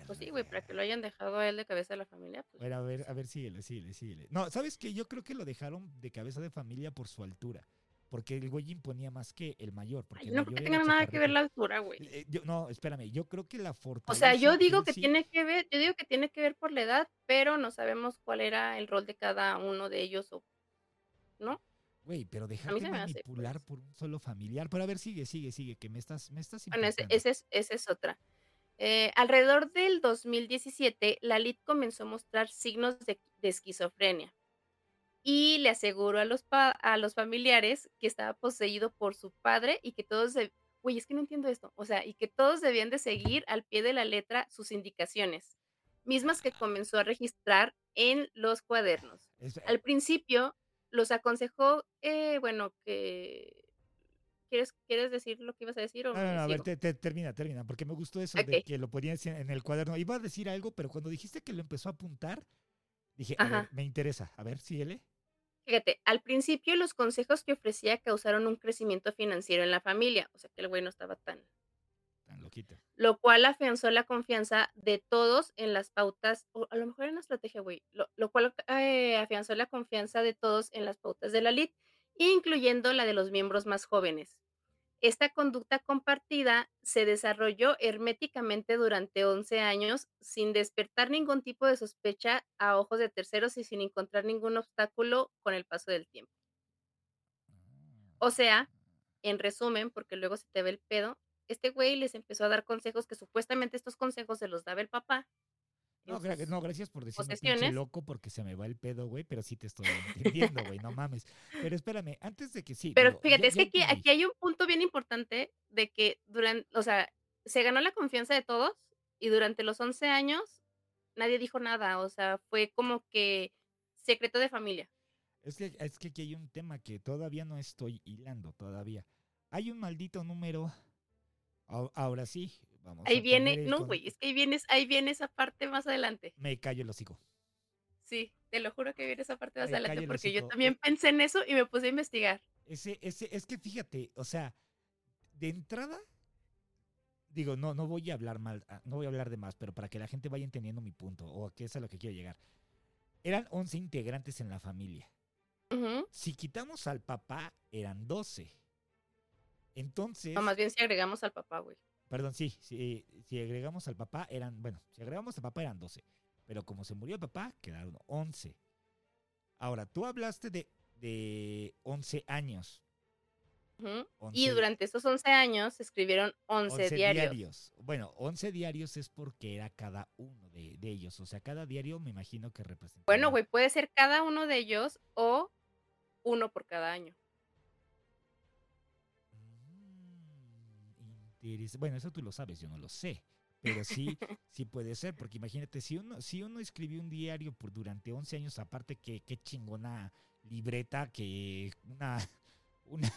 Pues sí, güey, para que lo hayan dejado a él de cabeza de la familia, pues. Bueno, a ver, a ver, síguele, síguele, síguele. No, ¿sabes qué? Yo creo que lo dejaron de cabeza de familia por su altura. Porque el güey imponía más que el mayor. Porque Ay, el no creo que tenga nada que ver la altura, güey. Eh, yo- no, espérame, yo creo que la O fortaleza. sea, yo digo que sí- tiene que ver, yo digo que tiene que ver por la edad, pero no sabemos cuál era el rol de cada uno de ellos o ¿no? Güey, pero dejarte hace, manipular pues. por un solo familiar. Pero a ver, sigue, sigue, sigue, que me estás, me estás Bueno, ese esa es otra. Eh, alrededor del 2017, la LID comenzó a mostrar signos de, de esquizofrenia y le aseguró a los, pa- a los familiares que estaba poseído por su padre y que todos, güey, es que no entiendo esto, o sea, y que todos debían de seguir al pie de la letra sus indicaciones, mismas que comenzó a registrar en los cuadernos. Es- Al principio los aconsejó, eh, bueno, que... ¿Quieres, ¿Quieres decir lo que ibas a decir o No, no, no, a ver, te- te- termina, termina, porque me gustó eso de que lo ponías en, el cuaderno. Iba a decir algo, pero cuando dijiste que lo empezó a apuntar, dije, a ver, me interesa. A ver, síguele. Fíjate, al principio los consejos que ofrecía causaron un crecimiento financiero en la familia, o sea que el güey no estaba tan, Tan loquito. lo cual afianzó la confianza de todos en las pautas, o a lo mejor era una estrategia, güey, lo, lo cual eh, afianzó la confianza de todos en las pautas de la LID, incluyendo la de los miembros más jóvenes. Esta conducta compartida se desarrolló herméticamente durante 11 años sin despertar ningún tipo de sospecha a ojos de terceros y sin encontrar ningún obstáculo con el paso del tiempo. O sea, En resumen, porque luego se te ve el pedo, este güey les empezó a dar consejos que supuestamente estos consejos se los daba el papá. No, gra- no, gracias por decirme pinche loco porque se me va el pedo, güey, pero sí te estoy entendiendo, güey, no mames. Pero espérame, antes de que sí. Pero digo, fíjate, ya- es ya que aquí, aquí hay un punto bien importante de que durante, o sea, se ganó la confianza de todos y durante los 11 años nadie dijo nada, o sea, fue como que secreto de familia. Es que, es que aquí hay un tema que todavía no estoy hilando todavía. Hay un maldito número. Ahora sí, vamos Ahí viene, no, güey, es que ahí viene, ahí viene esa parte más adelante. Me callo el hocico. Sí, te lo juro que viene esa parte más Me adelante porque yo también pensé en eso y me puse a investigar. Ese, ese, es que fíjate, o sea, de entrada, digo, no, no voy a hablar mal, ah, no voy a hablar de más, pero para que la gente vaya entendiendo mi punto, o a qué es a lo que quiero llegar. Eran 11 integrantes en la familia. Si quitamos al papá, eran 12. Entonces, No, más bien si agregamos al papá, güey. Perdón, sí, si, si agregamos al papá, eran, bueno, si agregamos al papá eran 12. Pero como se murió el papá, quedaron 11. Ahora, tú hablaste de, de 11 años. Ujú. 11 Y durante esos 11 años escribieron 11, 11 diarios. Bueno, 11 diarios es porque era cada uno de, de ellos. O sea, cada diario me imagino que representa. Bueno, güey, puede ser cada uno de ellos o uno por cada año. Bueno, eso tú lo sabes, yo no lo sé. Pero sí, [laughs] sí puede ser, porque imagínate, si uno, si uno escribió un diario por durante 11 años, aparte que qué chingona libreta, que una, [laughs] una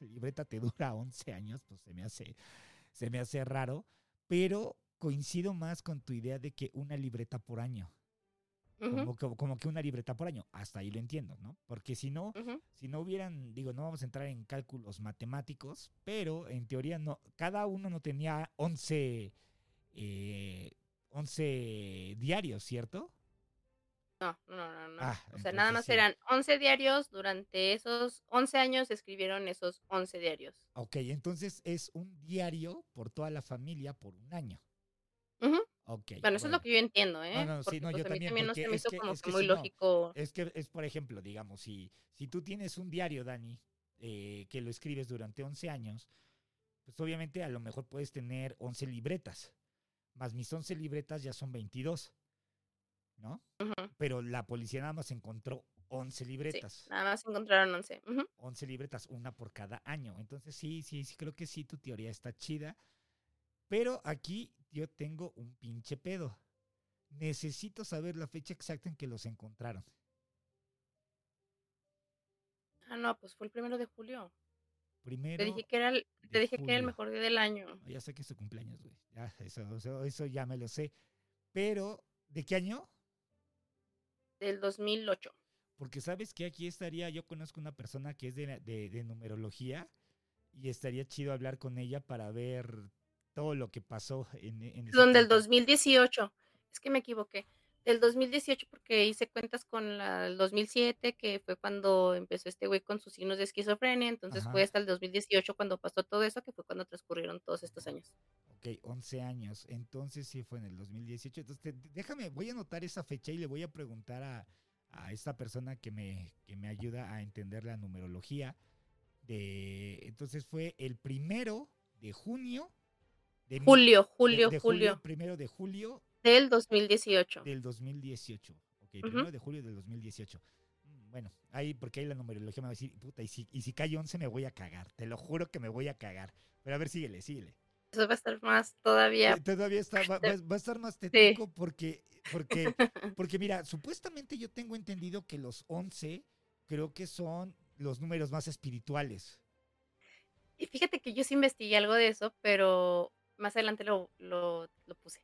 libreta te dura 11 años, pues se me hace, se me hace raro. Pero coincido más con tu idea de que una libreta por año. Como, como, como que una libreta por año. Hasta ahí lo entiendo, ¿no? Porque si no, si no hubieran, digo, no vamos a entrar en cálculos matemáticos, pero en teoría no, cada uno no tenía 11, eh, 11 diarios, ¿cierto? No, no, no, no. Ah, o sea, nada más sí. eran 11 diarios. Durante esos 11 años escribieron esos 11 diarios. Ok, entonces es un diario por toda la familia por un año. Ujú. Ok. Bueno, eso es lo que yo entiendo, ¿eh? no, sí, Porque, no, pues, yo a mí también, también no se me es hizo que- como es que muy si no, lógico. Es que es, por ejemplo, digamos, si, si tú tienes un diario, Dani, eh, que lo escribes durante 11 años, pues obviamente a lo mejor puedes tener 11 libretas, más mis 11 libretas ya son 22, ¿no? Pero la policía nada más encontró 11 Sí, libretas, nada más encontraron 11. Ujú. 11 libretas, una por cada año. Entonces sí, sí, sí, creo que sí, tu teoría está chida. Pero aquí yo tengo un pinche pedo. Necesito saber la fecha exacta en que los encontraron. Ah, no, pues fue el primero de julio. Primero. Te dije que era el, te dije que era el mejor día del año. Ya sé que es tu cumpleaños, güey. Ya, eso, eso, eso ya me lo sé. Pero, ¿de qué año? Del 2008. Porque sabes que aquí estaría, yo conozco una persona que es de, de- de numerología y estaría chido hablar con ella para ver todo lo que pasó en, en ese Donde el tiempo. 2018. Es que me equivoqué. Del 2018 porque hice cuentas con la, el 2007, que fue cuando empezó este güey con sus signos de esquizofrenia. Entonces Ajá. fue hasta el 2018 cuando pasó todo eso, que fue cuando transcurrieron todos estos años. Ok, 11 años. Entonces sí fue en el 2018. Entonces te- déjame, voy a anotar esa fecha y le voy a preguntar a, a esta persona que me, que me ayuda a entender la numerología. De, entonces fue el primero de junio. De Julio, de- julio, de julio. Primero de julio Del 2018. del 2018. Ok, Ujú. primero de julio del 2018. Mm, Bueno, ahí, porque ahí la numerología me va a decir, puta, y si, y si cae 11 me voy a cagar. Te lo juro que me voy a cagar. Pero a ver, síguele, síguele. Eso va a estar más todavía. Eh, Todavía está, va, Te- va- va a estar más tétrico porque, porque, [laughs] porque mira, supuestamente yo tengo entendido que los 11 creo que son los números más espirituales. Y fíjate que yo sí investigué algo de eso, pero más adelante lo, lo, lo puse.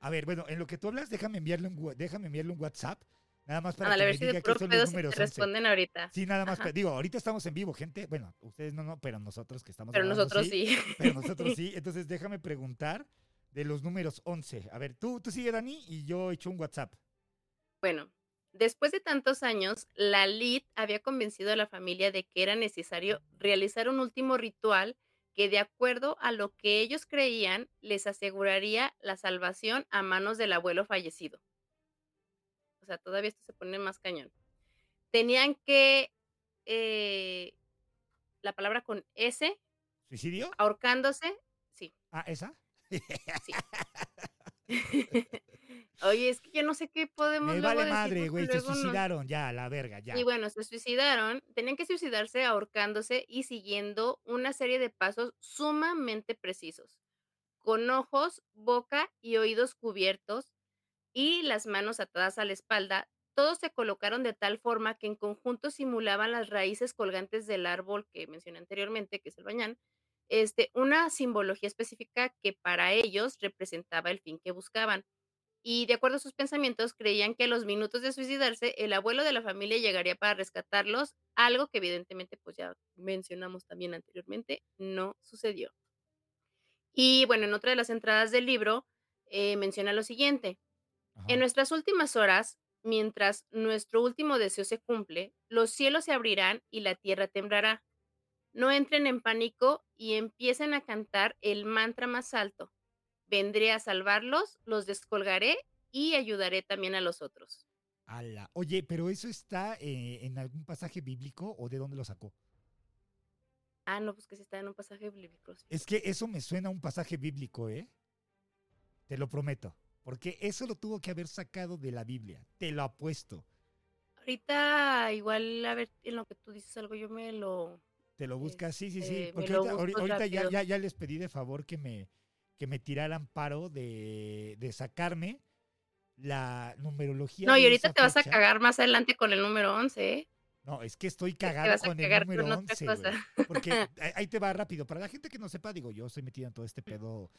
A ver, bueno, en lo que tú hablas, déjame enviarle un, déjame enviarle un WhatsApp, nada más para Ándale, a que ver me si diga qué puro son los si números 11. responden ahorita. Sí, nada más, Ajá. digo, ahorita estamos en vivo, gente. Bueno, ustedes no, no, pero nosotros que estamos Pero nosotros sí. Pero [laughs] nosotros sí. Entonces déjame preguntar de los números 11. A ver, tú, tú sigue, Dani, y yo echo un WhatsApp. Bueno, después de tantos años, la Lid había convencido a la familia de que era necesario realizar un último ritual que, de acuerdo a lo que ellos creían, les aseguraría la salvación a manos del abuelo fallecido. O sea, todavía esto se pone más cañón. Tenían que, eh, la palabra con S, ¿Suicidio? ahorcándose, sí, Ah, ¿esa? sí. [laughs] [laughs] Oye, es que yo no sé qué podemos Me vale madre, güey. Se luego nos- suicidaron, ya, a la verga, ya. Y bueno, se suicidaron, tenían que suicidarse ahorcándose y siguiendo una serie de pasos sumamente precisos, con ojos, boca y oídos cubiertos y las manos atadas a la espalda. Todos se colocaron de tal forma que en conjunto simulaban las raíces colgantes del árbol que mencioné anteriormente, que es el bañán, este, una simbología específica que para ellos representaba el fin que buscaban. Y de acuerdo a sus pensamientos, creían que a los minutos de suicidarse, el abuelo de la familia llegaría para rescatarlos, algo que evidentemente, pues ya mencionamos también anteriormente, no sucedió. Y bueno, en otra de las entradas del libro eh, menciona lo siguiente. Ajá. En nuestras últimas horas, mientras nuestro último deseo se cumple, los cielos se abrirán y la tierra temblará. No entren en pánico y empiecen a cantar el mantra más alto. Vendré a salvarlos, los descolgaré y ayudaré también a los otros. Ala. Oye, pero eso está eh, en algún pasaje bíblico o de dónde lo sacó? Ah, no, pues que si está en un pasaje bíblico. sí. Es que eso me suena a un pasaje bíblico, ¿eh? Te lo prometo. Porque eso lo tuvo que haber sacado de la Biblia. Te lo apuesto. Ahorita, igual, a ver, en lo que tú dices algo, yo me lo... Te lo buscas, sí, sí, sí. Este, Porque ahorita, ya, ya les pedí de favor que me, que me tiraran paro de, de sacarme la numerología. No, y ahorita te vas a fecha. cagar más adelante con el número 11, ¿eh? No, es que estoy cagado vas a con el número con otra 11, güey. cosa. Porque [laughs] ahí- ahí te va rápido. Para la gente que no sepa, digo, yo estoy metido en todo este pedo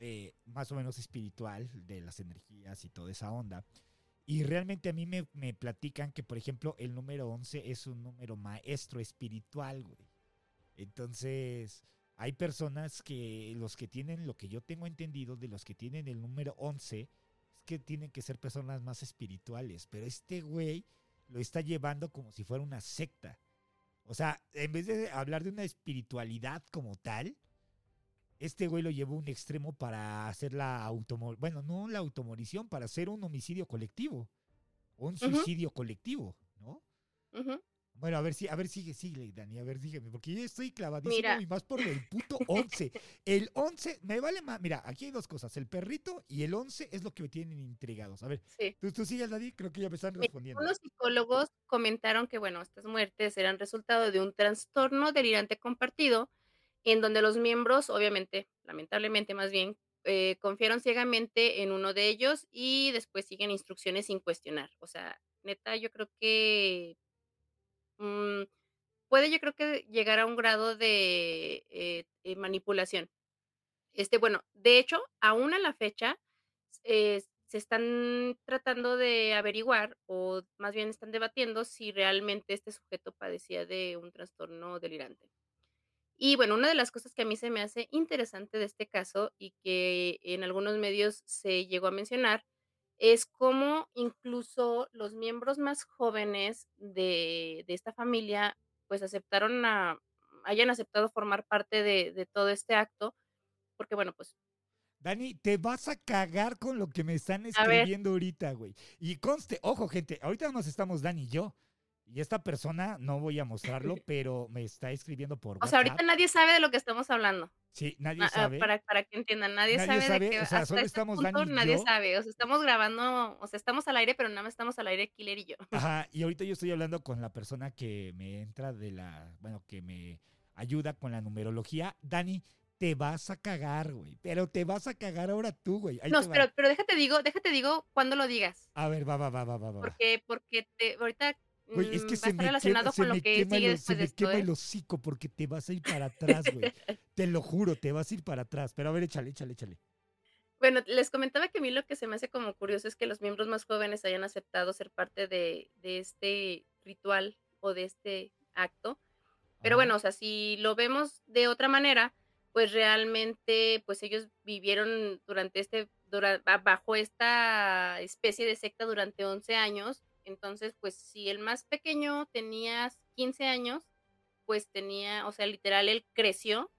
eh, más o menos espiritual de las energías y toda esa onda. Y realmente a mí me, me platican que, por ejemplo, el número 11 es un número maestro espiritual, güey. Entonces, hay personas que los que tienen, lo que yo tengo entendido de los que tienen el número 11, es que tienen que ser personas más espirituales. Pero este güey lo está llevando como si fuera una secta. O sea, en vez de hablar de una espiritualidad como tal, este güey lo llevó a un extremo para hacer la automor... Bueno, no la automorición, para hacer un homicidio colectivo. Un suicidio colectivo, ¿no? Ujú. Bueno, a ver si, a ver, sigue, sigue, Dani, a ver, sígueme, porque yo estoy clavadísimo Mira. y más por el puto [laughs] 11. El 11, me vale más, mira, aquí hay dos cosas, el perrito y el 11 es lo que me tienen intrigados. A ver, Sí. tú, tú sigues, Dani, creo que ya me están respondiendo. Unos psicólogos comentaron que, bueno, estas muertes eran resultado de un trastorno delirante compartido, en donde los miembros, obviamente, lamentablemente más bien, eh, confiaron ciegamente en uno de ellos y después siguen instrucciones sin cuestionar. O sea, neta, yo creo que mm, puede, yo creo que llegar a un grado de eh, eh, manipulación. Este, bueno, de hecho, aún a la fecha, eh, se están tratando de averiguar, o más bien están debatiendo si realmente este sujeto padecía de un trastorno delirante. Y bueno, una de las cosas que a mí se me hace interesante de este caso y que en algunos medios se llegó a mencionar es cómo incluso los miembros más jóvenes de, de esta familia pues aceptaron a, hayan aceptado formar parte de, de todo este acto, porque bueno, pues Dani, te vas a cagar con lo que me están escribiendo ahorita, güey. Y conste, ojo, gente, ahorita nos estamos Dani y yo. Y esta persona, no voy a mostrarlo, [laughs] pero me está escribiendo por O sea, ahorita nadie sabe de lo que estamos hablando. Sí, nadie Ah, sabe. Para, para que entiendan, nadie, Nadie sabe, sabe, de qué o sea, hasta solo este estamos punto nadie yo. sabe. O sea, estamos grabando, o sea, estamos al aire, pero nada más estamos al aire Killer y yo. Ajá, y ahorita yo estoy hablando con la persona que me entra de la, bueno, que me ayuda con la numerología. Dani, te vas a cagar, güey. Pero te vas a cagar ahora tú, güey. Ahí No, pero, pero déjate digo, déjate digo cuando lo digas. A ver, va, va, va, va, va, va. Porque, porque te, ahorita Güey, es mm, que se me, quema, se me que quema, el, se de me esto, quema ¿eh? el hocico porque te vas a ir para atrás, güey. [laughs] te lo juro, te vas a ir para atrás. Pero a ver, échale, échale, échale. Bueno, les comentaba que a mí lo que se me hace como curioso es que los miembros más jóvenes hayan aceptado ser parte de, de este ritual o de este acto. Pero Ajá. bueno, o sea, si lo vemos de otra manera, pues realmente, pues ellos vivieron durante este, dura- ba- bajo esta especie de secta durante 11 años. Entonces, pues si el más pequeño tenía 15 años, pues tenía, o sea, literal, él creció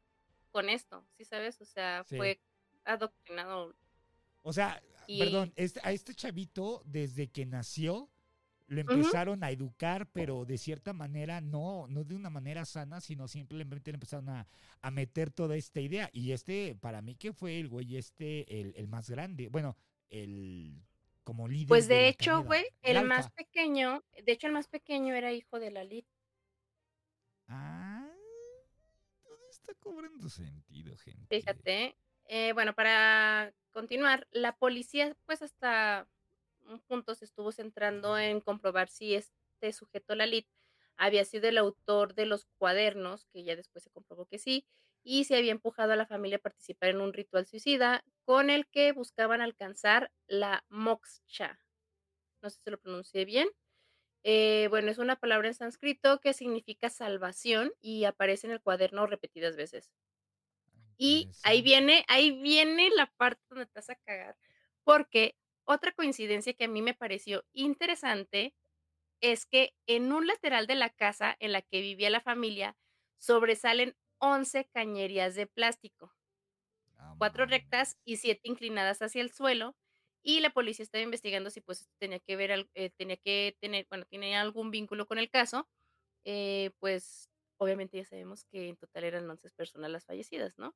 con esto, ¿sí sabes? O sea, Sí. fue adoctrinado. O sea, Y- perdón, este- a este chavito, desde que nació, lo empezaron a educar, pero de cierta manera, no, no de una manera sana, sino simplemente le empezaron a, a meter toda esta idea. Y este, para mí, que fue el güey este, el, el más grande. Bueno, el como líder. Pues de hecho, güey, el más pequeño, de hecho el más pequeño era hijo de la Lid. Ah, todo está cobrando sentido, gente. Fíjate. Eh, bueno, para continuar, la policía, pues hasta un punto se estuvo centrando en comprobar si este sujeto Lalit había sido el autor de los cuadernos, que ya después se comprobó que sí, y se había empujado a la familia a participar en un ritual suicida con el que buscaban alcanzar la moksha. No sé si lo pronuncié bien. Eh, bueno, es una palabra en sánscrito que significa salvación y aparece en el cuaderno repetidas veces. Y ahí viene, ahí viene la parte donde te vas a cagar. Porque otra coincidencia que a mí me pareció interesante es que en un lateral de la casa en la que vivía la familia sobresalen 11 cañerías de plástico, No cuatro rectas y siete inclinadas hacia el suelo. Y la policía estaba investigando si pues tenía que ver, eh, tenía que tener, bueno, tenía algún vínculo con el caso. Eh, pues obviamente ya sabemos que en total eran 11 personas las fallecidas, ¿no?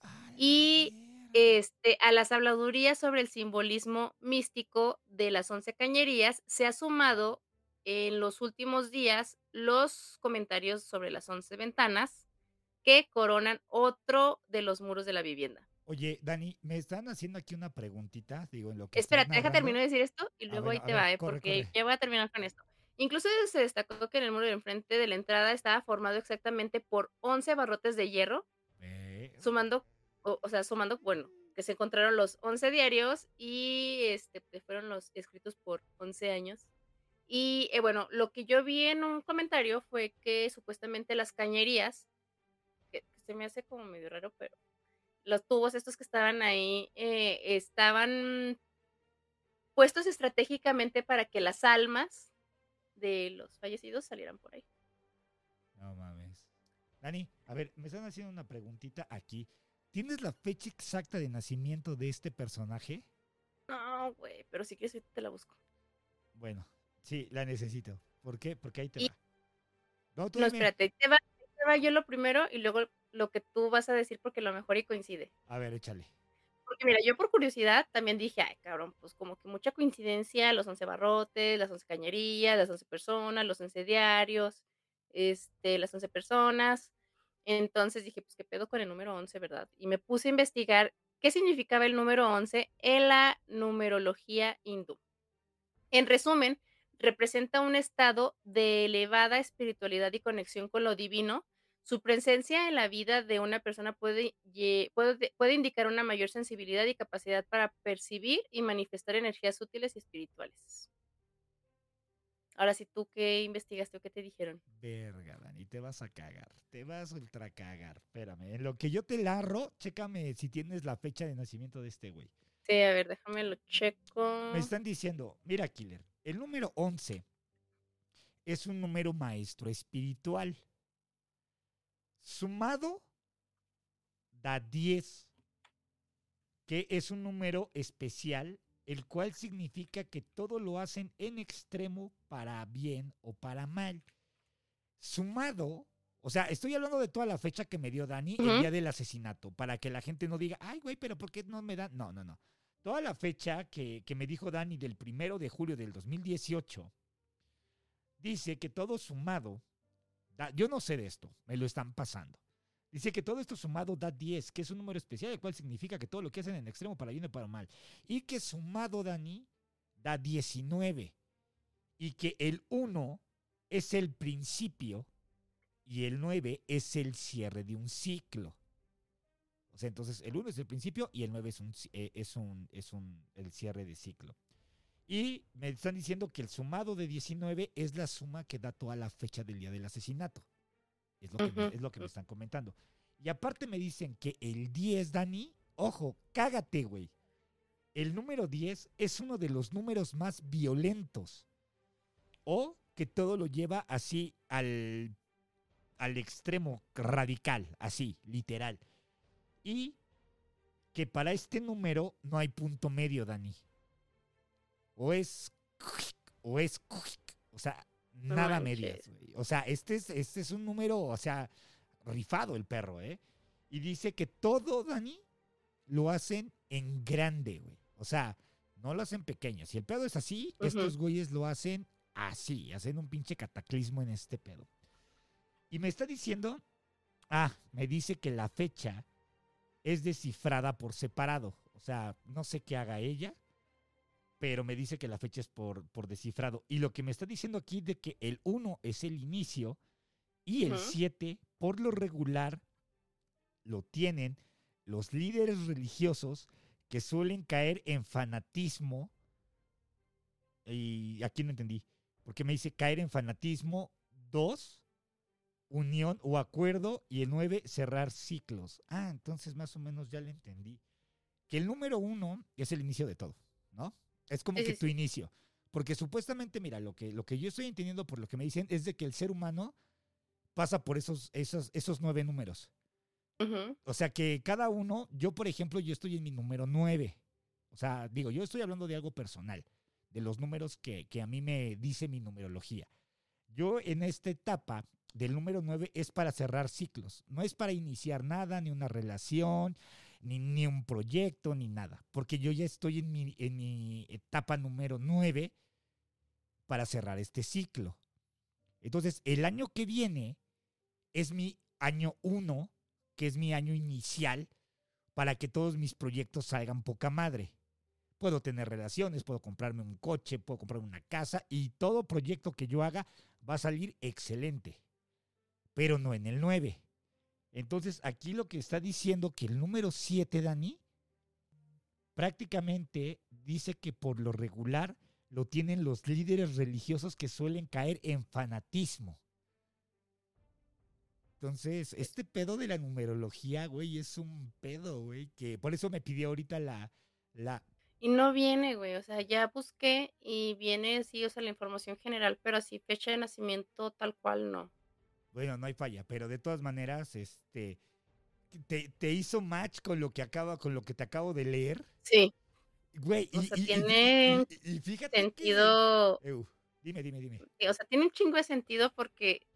A la Y este, a las habladurías sobre el simbolismo místico de las once cañerías se ha sumado en los últimos días los comentarios sobre las once ventanas que coronan otro de los muros de la vivienda. Oye, Dani, me están haciendo aquí una preguntita, digo, en lo que Espérate, deja termino de decir esto y luego ahí te ver, va, ¿eh? corre, porque corre. ya voy a terminar con esto. Incluso se destacó que en el muro de enfrente de la entrada estaba formado exactamente por 11 barrotes de hierro, Eh, sumando, o, o sea, sumando, bueno, que se encontraron los 11 diarios y este, que fueron los escritos por 11 años. Y eh, bueno, lo que yo vi en un comentario fue que supuestamente las cañerías, se me hace como medio raro, pero los tubos estos que estaban ahí eh, estaban puestos estratégicamente para que las almas de los fallecidos salieran por ahí. no mames. Dani, a ver, me están haciendo una preguntita aquí. ¿Tienes la fecha exacta de nacimiento de este personaje? No, güey, pero si quieres te la busco. Bueno, sí, la necesito. ¿Por qué? Porque ahí te Y- va. No, tú No, espérate, te va, te va yo lo primero y luego lo que tú vas a decir porque a lo mejor y coincide. A ver, échale. Porque mira, yo por curiosidad también dije, ay, cabrón, pues como que mucha coincidencia, los 11 barrotes, las 11 cañerías, las 11 personas, los 11 diarios, este, las 11 personas. Entonces dije, pues qué pedo con el número 11, ¿verdad? Y me puse a investigar qué significaba el número 11 en la numerología hindú. En resumen, representa un estado de elevada espiritualidad y conexión con lo divino. Su presencia en la vida de una persona puede, puede, puede indicar una mayor sensibilidad y capacidad para percibir y manifestar energías útiles y espirituales. Ahora sí, tú qué investigaste o qué te dijeron. Verga, Dani, te vas a cagar. Te vas a ultra cagar. Espérame. En lo que yo te larro, chécame si tienes la fecha de nacimiento de este güey. Sí, a ver, déjame lo checo. Me están diciendo, mira, Killer, el número 11 es un número maestro espiritual. Sumado da 10, que es un número especial, el cual significa que todo lo hacen en extremo para bien o para mal. Sumado, o sea, estoy hablando de toda la fecha que me dio Dani el día del asesinato, para que la gente no diga, ay, güey, pero ¿por qué no me dan? No, no, no. Toda la fecha que, que me dijo Dani del primero de julio del 2018, dice que todo sumado, yo no sé de esto, me lo están pasando. Dice que todo esto sumado da 10, que es un número especial, el cual significa que todo lo que hacen en extremo para bien y para mal. Y que sumado, Dani, da 19. Y que el 1 es el principio y el 9 es el cierre de un ciclo. O sea, entonces el 1 es el principio y el 9 es un, eh, es un, es un, el cierre de ciclo. Y me están diciendo que el sumado de 19 es la suma que da toda la fecha del día del asesinato. Es lo que, me, es lo que me están comentando. Y aparte me dicen que el 10, Dani, ojo, cágate, güey. El número 10 es uno de los números más violentos. O que todo lo lleva así al, al extremo radical, así, literal. Y que para este número no hay punto medio, Dani. O es o es o sea, nada medias, güey. O sea, este es, este es un número, o sea, rifado el perro, ¿eh? Y dice que todo, Dani, lo hacen en grande, güey. O sea, no lo hacen pequeño. Si el pedo es así, estos güeyes lo hacen así, hacen un pinche cataclismo en este pedo. Y me está diciendo, ah, me dice que la fecha es descifrada por separado. O sea, no sé qué haga ella, pero me dice que la fecha es por, por descifrado. Y lo que me está diciendo aquí de que el 1 es el inicio y el Ujú. 7, por lo regular, lo tienen los líderes religiosos que suelen caer en fanatismo. Y aquí no entendí. Porque me dice caer en fanatismo. Dos, unión o acuerdo. Y el 9, cerrar ciclos. Ah, entonces más o menos ya le entendí. Que el número uno es el inicio de todo, ¿no? Es como que tu inicio. Porque supuestamente, mira, lo que, lo que yo estoy entendiendo por lo que me dicen es de que el ser humano pasa por esos, esos, esos nueve números. O sea que cada uno, yo por ejemplo, yo estoy en mi número 9. O sea, digo, yo estoy hablando de algo personal, de los números que, que a mí me dice mi numerología. Yo en esta etapa del número 9 es para cerrar ciclos, no es para iniciar nada, ni una relación, ni, ni un proyecto, ni nada, porque yo ya estoy en mi, en mi etapa número 9 para cerrar este ciclo. Entonces, el año que viene es mi año 1 que es mi año inicial para que todos mis proyectos salgan poca madre. puedo tener relaciones, puedo comprarme un coche, puedo comprarme una casa y todo proyecto que yo haga va a salir excelente, pero no en el 9. Entonces aquí lo que está diciendo que el número 7, Dani, prácticamente dice que por lo regular lo tienen los líderes religiosos que suelen caer en fanatismo. Entonces, este pedo de la numerología, güey, es un pedo, güey, que por eso me pidió ahorita la, la... Y no viene, güey, o sea, ya busqué y viene, sí, o sea, la información general, pero así fecha de nacimiento tal cual no. Bueno, no hay falla, pero de todas maneras, este, te, te hizo match con lo que acaba, con lo que te acabo de leer. Sí. Güey, O y, sea, y- tiene y- y fíjate que- Sentido, dime, dime, dime. o sea, tiene un chingo de sentido porque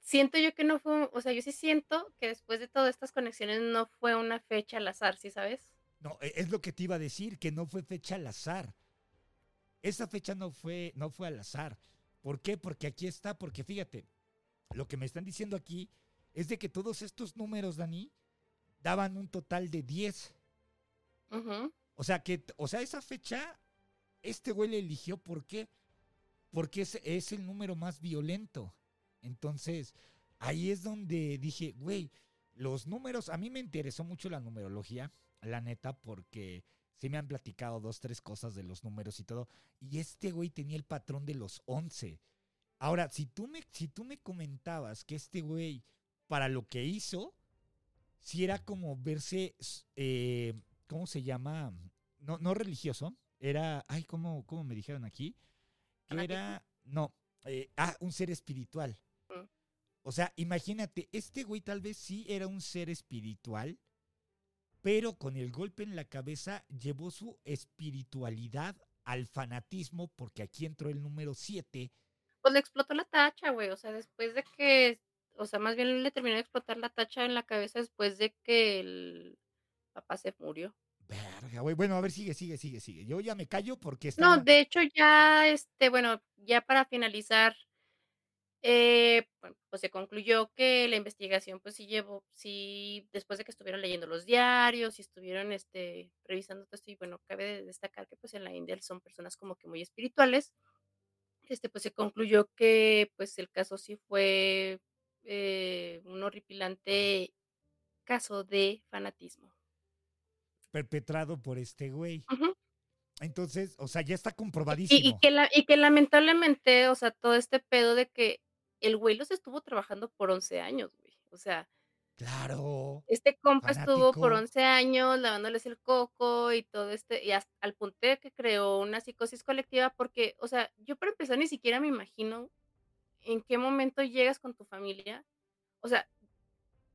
siento yo que no fue, o sea, yo sí siento que después de todas estas conexiones no fue una fecha al azar, ¿sí sabes? No, e- es lo que te iba a decir, que no fue fecha al azar. Esa fecha no fue, no fue al azar. ¿Por qué? Porque aquí está, porque fíjate, lo que me están diciendo aquí es de que todos estos números, Dani, daban un total de 10. Ujú. O sea, que, o sea, esa fecha, este güey le eligió, ¿por qué? Porque es, es el número más violento. Entonces, ahí es donde dije, güey, los números, a mí me interesó mucho la numerología, la neta, porque sí me han platicado dos, tres cosas de los números y todo. Y este güey tenía el patrón de los 11. Ahora, si tú me, si tú me comentabas que este güey, para lo que hizo, si era como verse, eh, ¿cómo se llama? No, no religioso, era, ay, ¿cómo, cómo me dijeron aquí? Era, no, eh, ah, un ser espiritual. Mm. O sea, imagínate, este güey tal vez sí era un ser espiritual, pero con el golpe en la cabeza llevó su espiritualidad al fanatismo, porque aquí entró el número 7. Pues le explotó la tacha, güey, o sea, después de que, o sea, más bien le terminó de explotar la tacha en la cabeza después de que el papá se murió. Verga, güey. Bueno, a ver, sigue, sigue, sigue, sigue. Yo ya me callo porque está. No, de hecho ya, este, bueno, ya para finalizar, eh, bueno, pues se concluyó que la investigación, pues sí llevó, sí, después de que estuvieron leyendo los diarios y estuvieron, este, revisando todo esto, y bueno, cabe de destacar que pues en la India son personas como que muy espirituales, este, pues se concluyó que pues el caso sí fue eh, un horripilante caso de fanatismo. perpetrado por este güey. Entonces, o sea, ya está Y, y comprobadísimo. que la, y que lamentablemente, o sea, todo este pedo de que el güey los estuvo trabajando por 11 años, güey. O sea, Claro. este compa estuvo por Fanático. 11 años lavándoles el coco y todo este, y hasta al punto de que creó una psicosis colectiva, porque, o sea, yo para empezar ni siquiera me imagino en qué momento llegas con tu familia, o sea,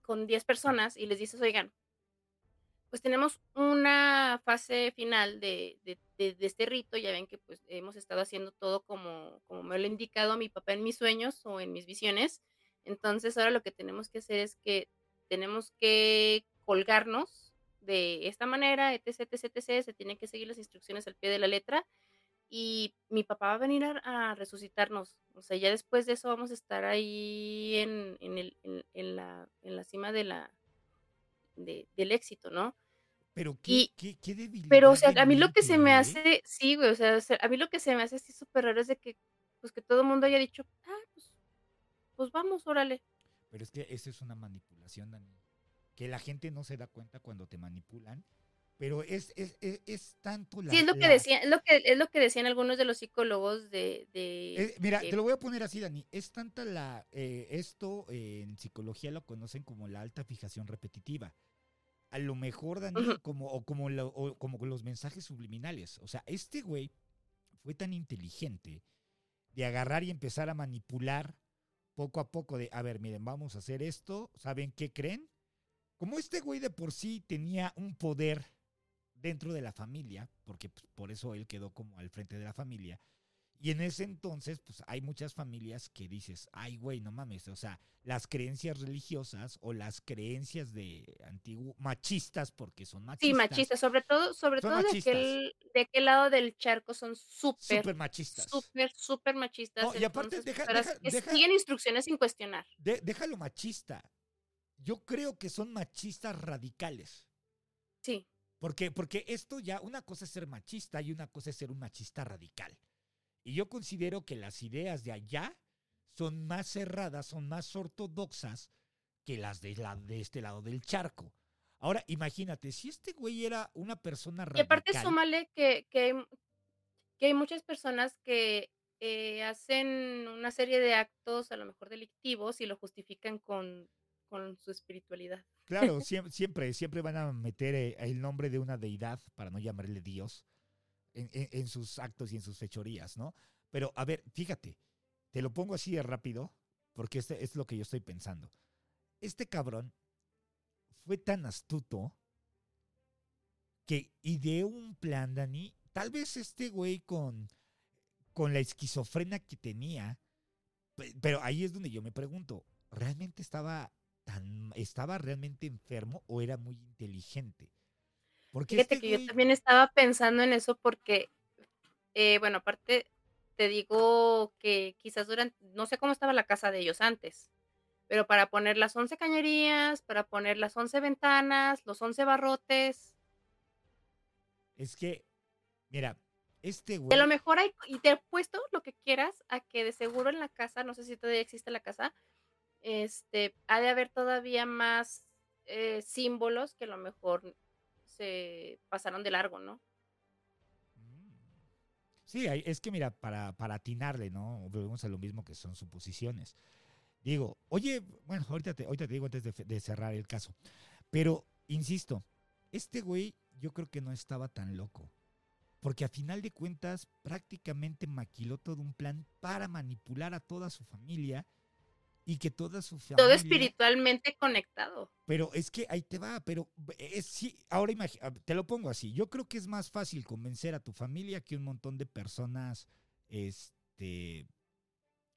con 10 personas y les dices, oigan, pues tenemos una fase final de, de- de- de este rito, ya ven que pues hemos estado haciendo todo como, como me lo ha indicado mi papá en mis sueños o en mis visiones, entonces ahora lo que tenemos que hacer es que tenemos que colgarnos de esta manera, etc, etc, etc, se tienen que seguir las instrucciones al pie de la letra y mi papá va a venir a, a resucitarnos, o sea, ya después de eso vamos a estar ahí en, en, el, en, en la, en la cima de la, de- del éxito, ¿no? Pero qué, Y, qué, qué debilidad pero, o sea, a mí lo que se me ¿eh? hace, sí, güey, o sea, o sea, a mí lo que se me hace así súper raro es de que, pues, que todo el mundo haya dicho, ah, pues, pues vamos, órale. Pero es que eso es una manipulación, Dani. Que la gente no se da cuenta cuando te manipulan. Pero es, es, es, es tanto la. Sí, es lo que la- decían, es lo que, es lo que decían algunos de los psicólogos de, de Eh, mira, te lo voy a poner así, Dani. Es tanta la. eh, esto eh, en psicología lo conocen como la alta fijación repetitiva. A lo mejor, Dani, como, o como, lo- o como los mensajes subliminales. O sea, este güey fue tan inteligente de agarrar y empezar a manipular poco a poco de, a ver, miren, vamos a hacer esto. ¿Saben qué creen? Como este güey de por sí tenía un poder dentro de la familia, porque pues, por eso él quedó como al frente de la familia. Y en ese entonces, pues hay muchas familias que dices, ay, güey, no mames, o sea, las creencias religiosas o las creencias de antiguo machistas, porque son machistas. sí, machistas, sobre todo, sobre todo de aquel, de aquel lado del charco son súper, Súper machistas. súper, súper machistas. No, y aparte, entonces, deja- para- deja- siguen instrucciones sin cuestionar. De- déjalo machista. Yo creo que son machistas radicales. Sí, Porque, porque esto ya, una cosa es ser machista y una cosa es ser un machista radical. Y yo considero que las ideas de allá son más cerradas, son más ortodoxas que las de, la, de este lado del charco. Ahora, imagínate, si este güey era una persona radical. Y aparte, súmale que, que, hay- que hay muchas personas que eh, hacen una serie de actos, a lo mejor delictivos, y lo justifican con, con su espiritualidad. Claro, [laughs] siem- siempre, siempre van a meter eh, el nombre de una deidad, para no llamarle Dios, en, sus actos y en sus fechorías, ¿no? Pero, a ver, fíjate, te lo pongo así de rápido, porque este es lo que yo estoy pensando. Este cabrón fue tan astuto que ideó un plan, Dani. Tal vez este güey con, con la esquizofrenia que tenía, pe- pero ahí es donde yo me pregunto, ¿realmente estaba tan, estaba realmente enfermo o era muy inteligente? Porque Fíjate este que yo güey- también estaba pensando en eso porque, eh, bueno, aparte te digo que quizás durante, no sé cómo estaba la casa de ellos antes, pero para poner las 11 cañerías, para poner las 11 ventanas, los 11 barrotes, es que, mira, este y a güey, lo mejor hay, y te he puesto lo que quieras a que de seguro en la casa, no sé si todavía existe la casa, este, ha de haber todavía más eh, símbolos que a lo mejor se pasaron de largo, ¿no? Mm. Sí, es que mira, para, para atinarle, ¿no? Volvemos a lo mismo que son suposiciones. Digo, oye, bueno, ahorita te, ahorita te digo antes de, de cerrar el caso. Pero, insisto, este güey yo creo que no estaba tan loco. Porque a final de cuentas prácticamente maquiló todo un plan para manipular a toda su familia y que toda su familia... Todo espiritualmente conectado. Pero es que ahí te va, pero es, sí, ahora imagi- a- te lo pongo así. Yo creo que es más fácil convencer a tu familia que un montón de personas este,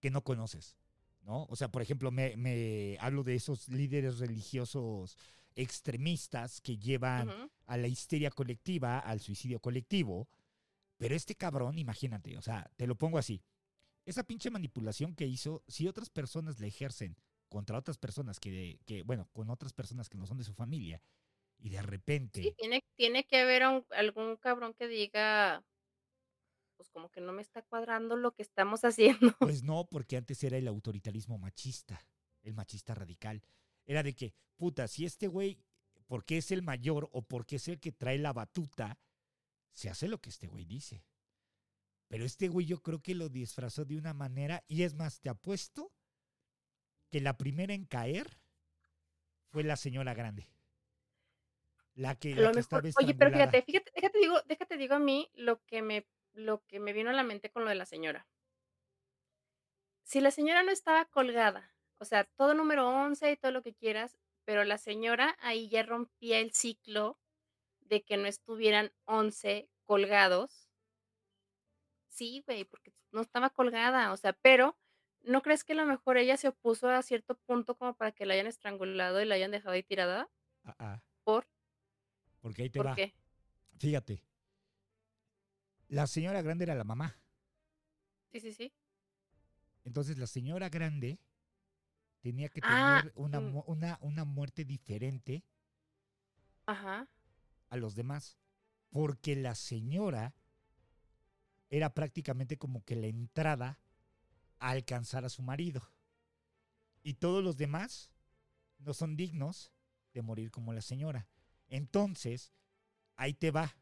que no conoces, ¿no? O sea, por ejemplo, me, me hablo de esos líderes religiosos extremistas que llevan a la histeria colectiva, al suicidio colectivo. Pero este cabrón, imagínate, o sea, te lo pongo así. Esa pinche manipulación que hizo, si otras personas la ejercen contra otras personas que, que, bueno, con otras personas que no son de su familia, y de repente, Sí, tiene, tiene que haber un- algún cabrón que diga, pues como que no me está cuadrando lo que estamos [laughs] haciendo. pues no, porque antes era el autoritarismo machista, el machista radical. Era de que, puta, si este güey, porque es el mayor o porque es el que trae la batuta, se hace lo que este güey dice. Pero este güey yo creo que lo disfrazó de una manera, y es más, te apuesto que la primera en caer fue la señora grande. La que, la que estaba oye, pero fíjate, fíjate, déjate digo, déjate digo a mí lo que me, lo que me vino a la mente con lo de la señora. Si la señora no estaba colgada, o sea, todo número 11 y todo lo que quieras, pero la señora ahí ya rompía el ciclo de que no estuvieran 11 colgados. Sí, güey, porque no estaba colgada, o sea, pero ¿no crees que a lo mejor ella se opuso a cierto punto como para que la hayan estrangulado y la hayan dejado ahí tirada? Ah, ah, ¿Por? porque ahí te ¿Por va. qué? Fíjate. La señora grande era la mamá. Sí, sí, sí. Entonces la señora grande tenía que Ah, tener una, mm. una, una muerte diferente Ajá. a los demás. Porque la señora era prácticamente como que la entrada a alcanzar a su marido. Y todos los demás no son dignos de morir como la señora. Entonces, ahí te va.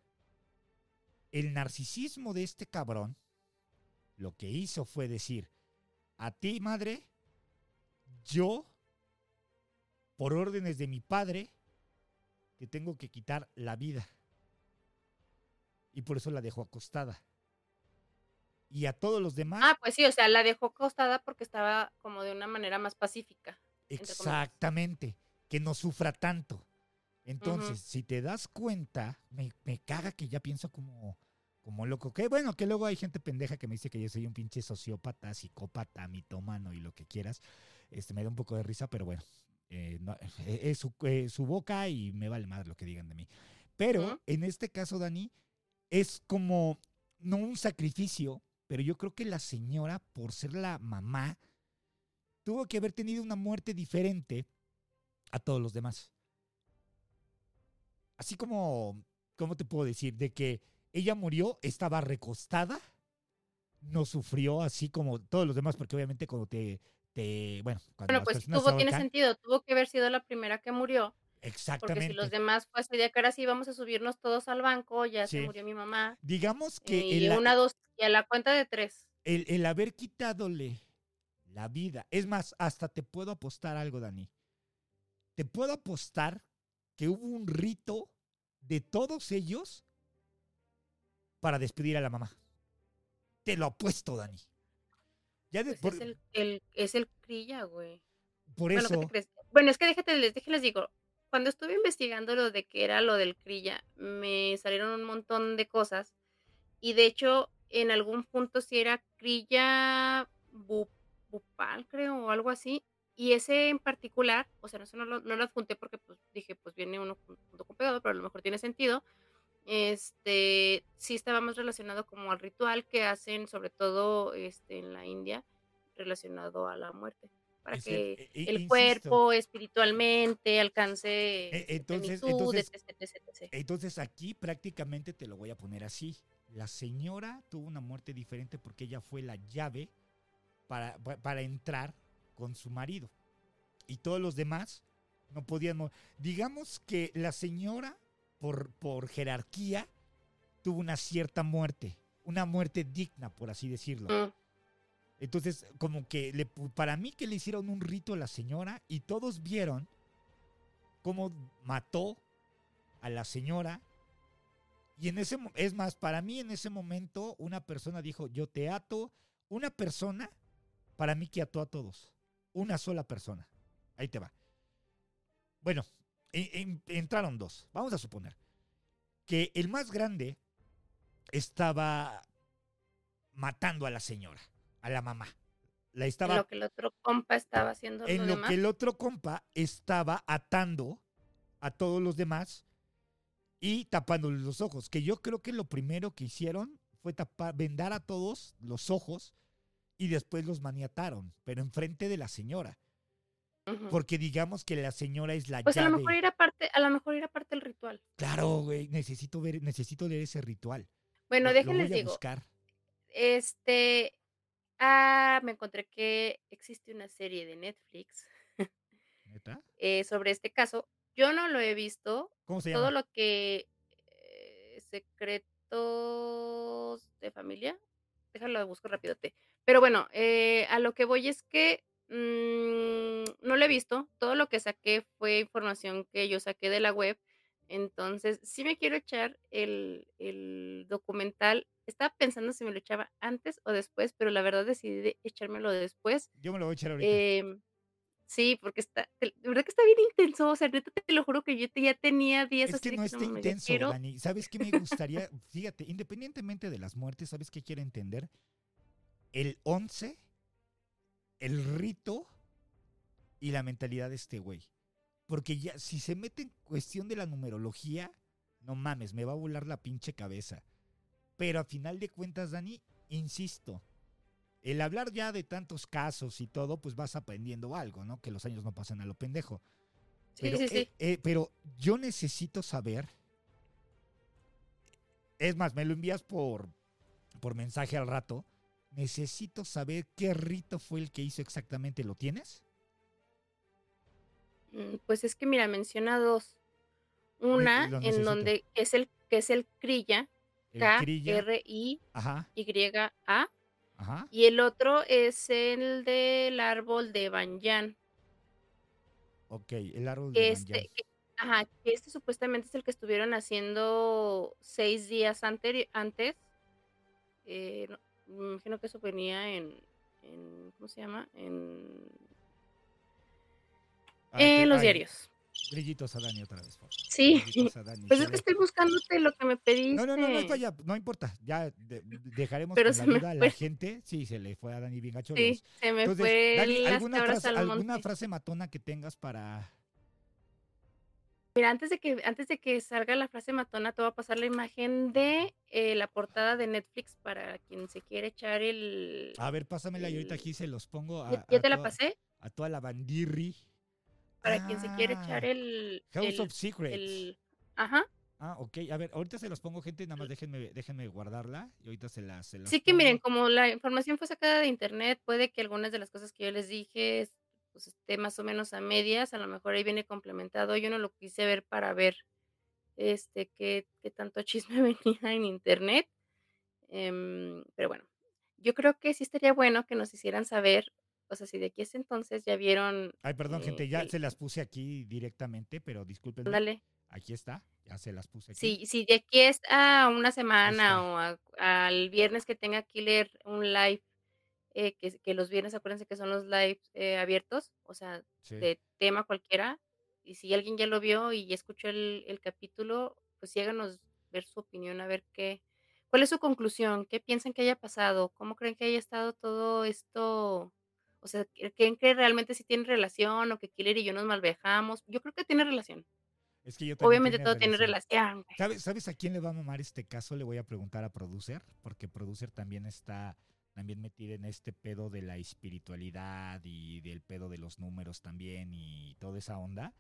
El narcisismo de este cabrón lo que hizo fue decir, a ti madre, yo, por órdenes de mi padre, te tengo que quitar la vida. Y por eso la dejó acostada. Y a todos los demás, Ah, pues sí, o sea, la dejó acostada porque estaba como de una manera más pacífica. exactamente, que no sufra tanto. Entonces, si te das cuenta, me, me caga que ya pienso como, como loco. Que bueno, que luego hay gente pendeja que me dice que yo soy un pinche sociópata, psicópata, mitómano y lo que quieras. Este, me da un poco de risa, pero bueno, eh, no, eh, es su, eh, su boca y me vale más lo que digan de mí. Pero Ujú. en este caso, Dani, es como, no un sacrificio, pero yo creo que la señora, por ser la mamá, tuvo que haber tenido una muerte diferente a todos los demás. Así como ¿cómo te puedo decir? De que ella murió, estaba recostada, no sufrió así como todos los demás, porque obviamente cuando te, te bueno, cuando Bueno, pues tuvo, tiene sentido, tuvo que haber sido la primera que murió, porque exactamente. si los demás fue así de cara, sí, vamos a subirnos todos al banco, ya Sí. se murió mi mamá, Digamos que y el, una, dos, y a la cuenta de tres. el, el haber quitadole la vida, es más, hasta te puedo apostar algo, Dani. Te puedo apostar que hubo un rito de todos ellos para despedir a la mamá. Te lo apuesto, Dani. Ya de- Pues por, es, el, el- es el crilla, güey. por Bueno, ¿qué eso? Bueno, es que déjate, les, déjenles digo, cuando estuve investigando lo de que era lo del crilla, me salieron un montón de cosas y de hecho en algún punto sí era crilla bu- bupal, creo, o algo así, y ese en particular, o sea, no, lo, no lo adjunté porque pues dije, pues viene uno jun- junto con pegado, pero a lo mejor tiene sentido, este, sí estaba más relacionado como al ritual que hacen sobre todo este, en la India, relacionado a la muerte para Es que el- e- e- el cuerpo espiritualmente alcance E- entonces- entonces- etc, etc. Entonces aquí prácticamente te lo voy a poner así. La señora tuvo una muerte diferente porque ella fue la llave para, pa- para entrar con su marido. Y todos los demás no podían... mo- Digamos que la señora, por, por jerarquía, tuvo una cierta muerte. Una muerte digna, por así decirlo. Mm, Entonces, como que le, para mí que le hicieron un rito a la señora y todos vieron cómo mató a la señora. Y en ese, es más, para mí en ese momento una persona dijo, yo te ato. Una persona, para mí que ató a todos. Una sola persona. Ahí te va. Bueno, en- en- entraron dos. Vamos a suponer que el más grande estaba matando a la señora, a la mamá. La en estaba lo que el otro compa estaba haciendo en lo demás. que el otro compa estaba atando a todos los demás y tapándoles los ojos. Que yo creo que lo primero que hicieron fue tapar, vendar a todos los ojos y después los maniataron, pero enfrente de la señora. Porque digamos que la señora es la Pues a lo mejor era parte, a lo mejor era parte del ritual. Claro, güey, necesito ver, necesito leer ese ritual. Bueno, Lo- lo déjenles voy a digo, buscar. este, ah, me encontré que existe una serie de Netflix ¿Neta? eh, sobre este caso. Yo no lo he visto. ¿Cómo se Todo llama? lo que eh, secretos de familia. Déjalo busco rapidote. Pero bueno, eh, a lo que voy es que mm, no lo he visto. Todo lo que saqué fue información que yo saqué de la web. Entonces, sí me quiero echar el, el documental. Estaba pensando si me lo echaba antes o después, pero la verdad decidí de echármelo después. Yo me lo voy a echar ahorita. Em, sí, porque está, de verdad que está bien intenso. O sea, neta te lo juro que yo te- ya tenía días Es así que no está intenso, quiero. Dani. ¿Sabes qué me gustaría? Fíjate, independientemente de las muertes, ¿sabes qué quiero entender? El 11, el rito y la mentalidad de este güey. Porque ya, si se mete en cuestión de la numerología, no mames, me va a volar la pinche cabeza. Pero a final de cuentas, Dani, insisto, el hablar ya de tantos casos y todo, pues vas aprendiendo algo, ¿no? Que los años no pasan a lo pendejo. Sí, Pero, sí, sí. eh, eh, pero yo necesito saber. Es más, me lo envías por, por mensaje al rato. Necesito saber qué rito fue el que hizo exactamente. ¿Lo tienes? Mm, Pues es que mira, menciona dos. Una en donde es el que es el Krilla, El K crilla. R I Ajá, Y A ajá. y el otro es el del árbol de Banyan. Ok, el árbol de este, Banyan. que- ajá, este supuestamente es el que estuvieron haciendo seis días antes. Eh, no- me imagino que eso venía en, en ¿cómo se llama? En, Ah, en los diarios. Grillitos a Dani otra vez. por. Sí. A Dani, Pues es que estoy buscándote lo que me pediste. No, no, no, no allá, no importa. Ya de- dejaremos Pero con la duda a la gente. Sí, se le fue a Dani bien gacho. Sí, se me Entonces, fue Dani, ¿alguna frase, al ¿alguna monte. frase matona que tengas para, Mira, antes de que antes de que salga la frase matona, te voy a pasar la imagen de eh, la portada de Netflix para quien se quiere echar el. A ver, pásamela y ahorita el- aquí se los pongo a, ¿Ya, ya a te la toda, pasé? a toda la bandirri. Para quien se quiere echar Ah, el. House el- of Secrets. el- ajá. Ah, ok. A ver, ahorita se los pongo, gente. Nada más déjenme, déjenme guardarla y ahorita se las. Se las Sí que miren, como la información fue sacada de internet, puede que algunas de las cosas que yo les dije es- pues, esté más o menos a medias, a lo mejor ahí viene complementado. Yo no lo quise ver para ver este qué, qué tanto [laughs] chisme venía en internet. Em, pero bueno, yo creo que sí estaría bueno que nos hicieran saber, o sea, si de aquí a ese entonces ya vieron, Ay, perdón, gente, eh, ya el- se las puse aquí directamente, pero discúlpenme. ándale, Aquí está, ya se las puse aquí. si, si de aquí es a una semana o a- al viernes que tenga Killer un live, eh, que, que los viernes acuérdense que son los lives eh, abiertos, o sea, Sí. de tema cualquiera, y si alguien ya lo vio y ya escuchó el, el capítulo, pues sí háganos ver su opinión, a ver qué, cuál es su conclusión, qué piensan que haya pasado, cómo creen que haya estado todo esto, o sea, ¿cre- ¿creen que realmente sí tiene relación o que Killer y yo nos malvejamos? Yo creo que tiene relación. Es que yo Obviamente tiene todo tiene relación. relación. güey. ¿Sabes, ¿Sabes a quién le va a mamar este caso? Le voy a preguntar a Producer, porque Producer también está también metida en este pedo de la espiritualidad y del pedo de los números también y toda esa onda.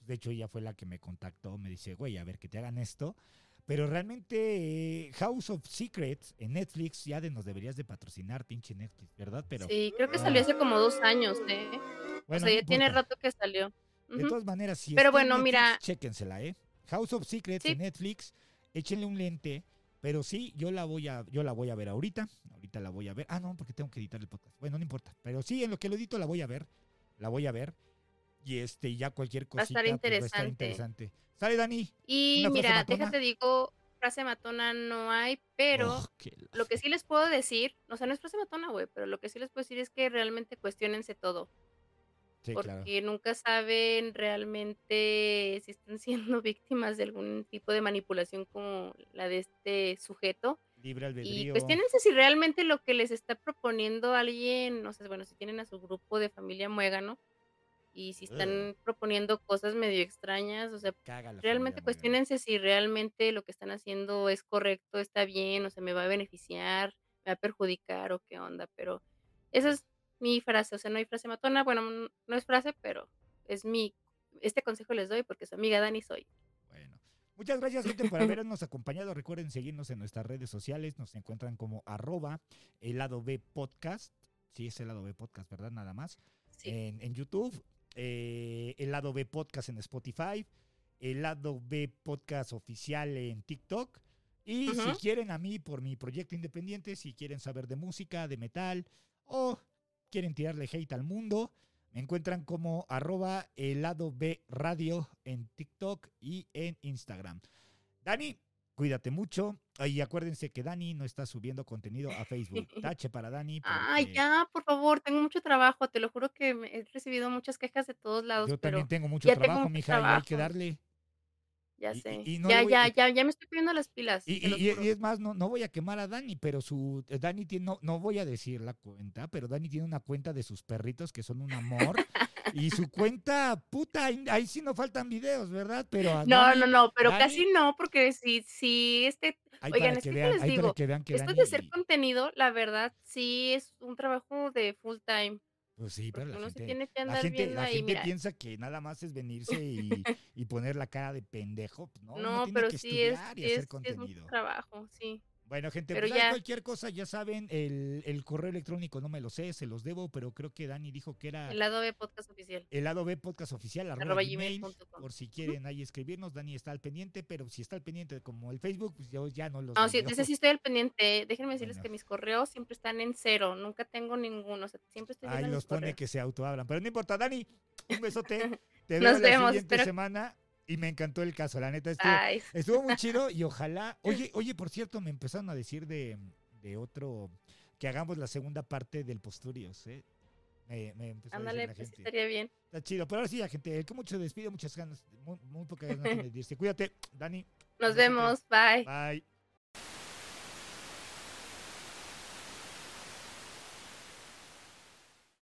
De hecho, ella fue la que me contactó, me dice, güey, a ver que te hagan esto. Pero realmente eh, House of Secrets en Netflix ya de nos deberías de patrocinar, pinche Netflix, ¿verdad? Pero Sí, creo que salió hace como dos años, ¿eh? bueno, o sea, no ya tiene rato que salió. De todas maneras, si Pero bueno, Netflix, mira- chéquensela, ¿eh? House of Secrets Sí. en Netflix, échenle un lente, pero sí, yo la voy a, yo la voy a ver ahorita, ahorita la voy a ver. Ah, no, porque tengo que editar el podcast. Bueno, no importa, pero sí, en lo que lo edito la voy a ver, la voy a ver. Y este, ya cualquier Va a cosita estar pues, va a estar interesante. interesante. Sale, Dani. Y ¿Una frase mira, matona? déjate digo, frase matona no hay, pero Oh, lo que sí les puedo decir, o sea, no es frase matona, güey, pero lo que sí les puedo decir es que realmente cuestionense todo, Sí, porque claro. nunca saben realmente si están [laughs] siendo víctimas de algún tipo de manipulación como la de este sujeto. Libre Y albedrío. cuestionense si realmente lo que les está proponiendo alguien, no sé, bueno, si tienen a su grupo de familia muégano y si están proponiendo cosas medio extrañas, o sea, realmente cuestionense si realmente lo que están haciendo es correcto, está bien, o sea, me va a beneficiar, me va a perjudicar o qué onda, pero esa es mi frase, o sea, no hay frase matona, bueno, no es frase, pero es mi, este consejo les doy porque su amiga Dani soy. Bueno, muchas gracias gente por [laughs] habernos acompañado. Recuerden seguirnos en nuestras redes sociales. Nos encuentran como arroba el lado B podcast. Sí, es el lado B podcast, ¿verdad? Nada más. Sí. En, en YouTube, eh, el lado B podcast en Spotify, el lado B podcast oficial en TikTok. Y si quieren a mí por mi proyecto independiente, si quieren saber de música, de metal o quieren tirarle hate al mundo, me encuentran como arroba el lado B radio en TikTok y en Instagram. Dani, cuídate mucho. Y acuérdense que Dani no está subiendo contenido a Facebook. [laughs] Tache para Dani. Ay, porque ya, por favor, tengo mucho trabajo, te lo juro que he recibido muchas quejas de todos lados, Yo pero también tengo mucho tengo trabajo, mucho mija, y hay que darle. ya y- sé. y no ya, voy- ya, ya, ya me estoy poniendo las pilas, y es más, no, no voy a quemar a Dani, pero su eh, Dani tiene, no, no voy a decir la cuenta, pero Dani tiene una cuenta de sus perritos que son un amor. Y su cuenta, puta, ahí, sí no faltan videos, ¿verdad? Pero No, Dani, no, no, pero Dani- casi no, porque si, si este, ahí oigan, para es que que, ¿qué vean, les para que vean que esto Dani, de hacer contenido, la verdad, sí es un trabajo de full time, pues sí, pero la gente, tiene que la andar gente, viendo la ahí, gente mira. piensa que nada más es venirse y, [laughs] y poner la cara de pendejo. Pues no, No, tiene pero que sí es, y sí hacer es, sí es contenido. mucho trabajo, sí. Bueno, gente, Pero pues ya. cualquier cosa, ya saben, el, el correo electrónico no me lo sé, se los debo, pero creo que Dani dijo que era El lado B podcast oficial. el lado B podcast oficial, arroba, Arroba gmail, gmail.com. por si quieren ahí escribirnos, Dani está al pendiente, pero si está al pendiente como el Facebook, pues yo ya no los No, sí, ese sí estoy al pendiente. Déjenme decirles Bueno. que mis correos siempre están en cero. Nunca tengo ninguno. O sea, siempre estoy Ahí los pone que se autohablan, pero no importa, Dani, un besote, [laughs] te Nos veo la vemos, siguiente espero- semana y me encantó el caso, la neta estuvo, Ay, Estuvo muy [laughs] chido y ojalá. Oye, oye, por cierto, me empezaron a decir de, de otro que hagamos la segunda parte del Posturios, ¿eh? Me, me empezó a decir la pues gente. estaría bien. Está chido. Pero ahora sí, la gente, el que mucho despide, muchas ganas, muy, muy pocas ganas de [laughs] despedirse. Cuídate, Dani. Nos vemos. Bye. Bye.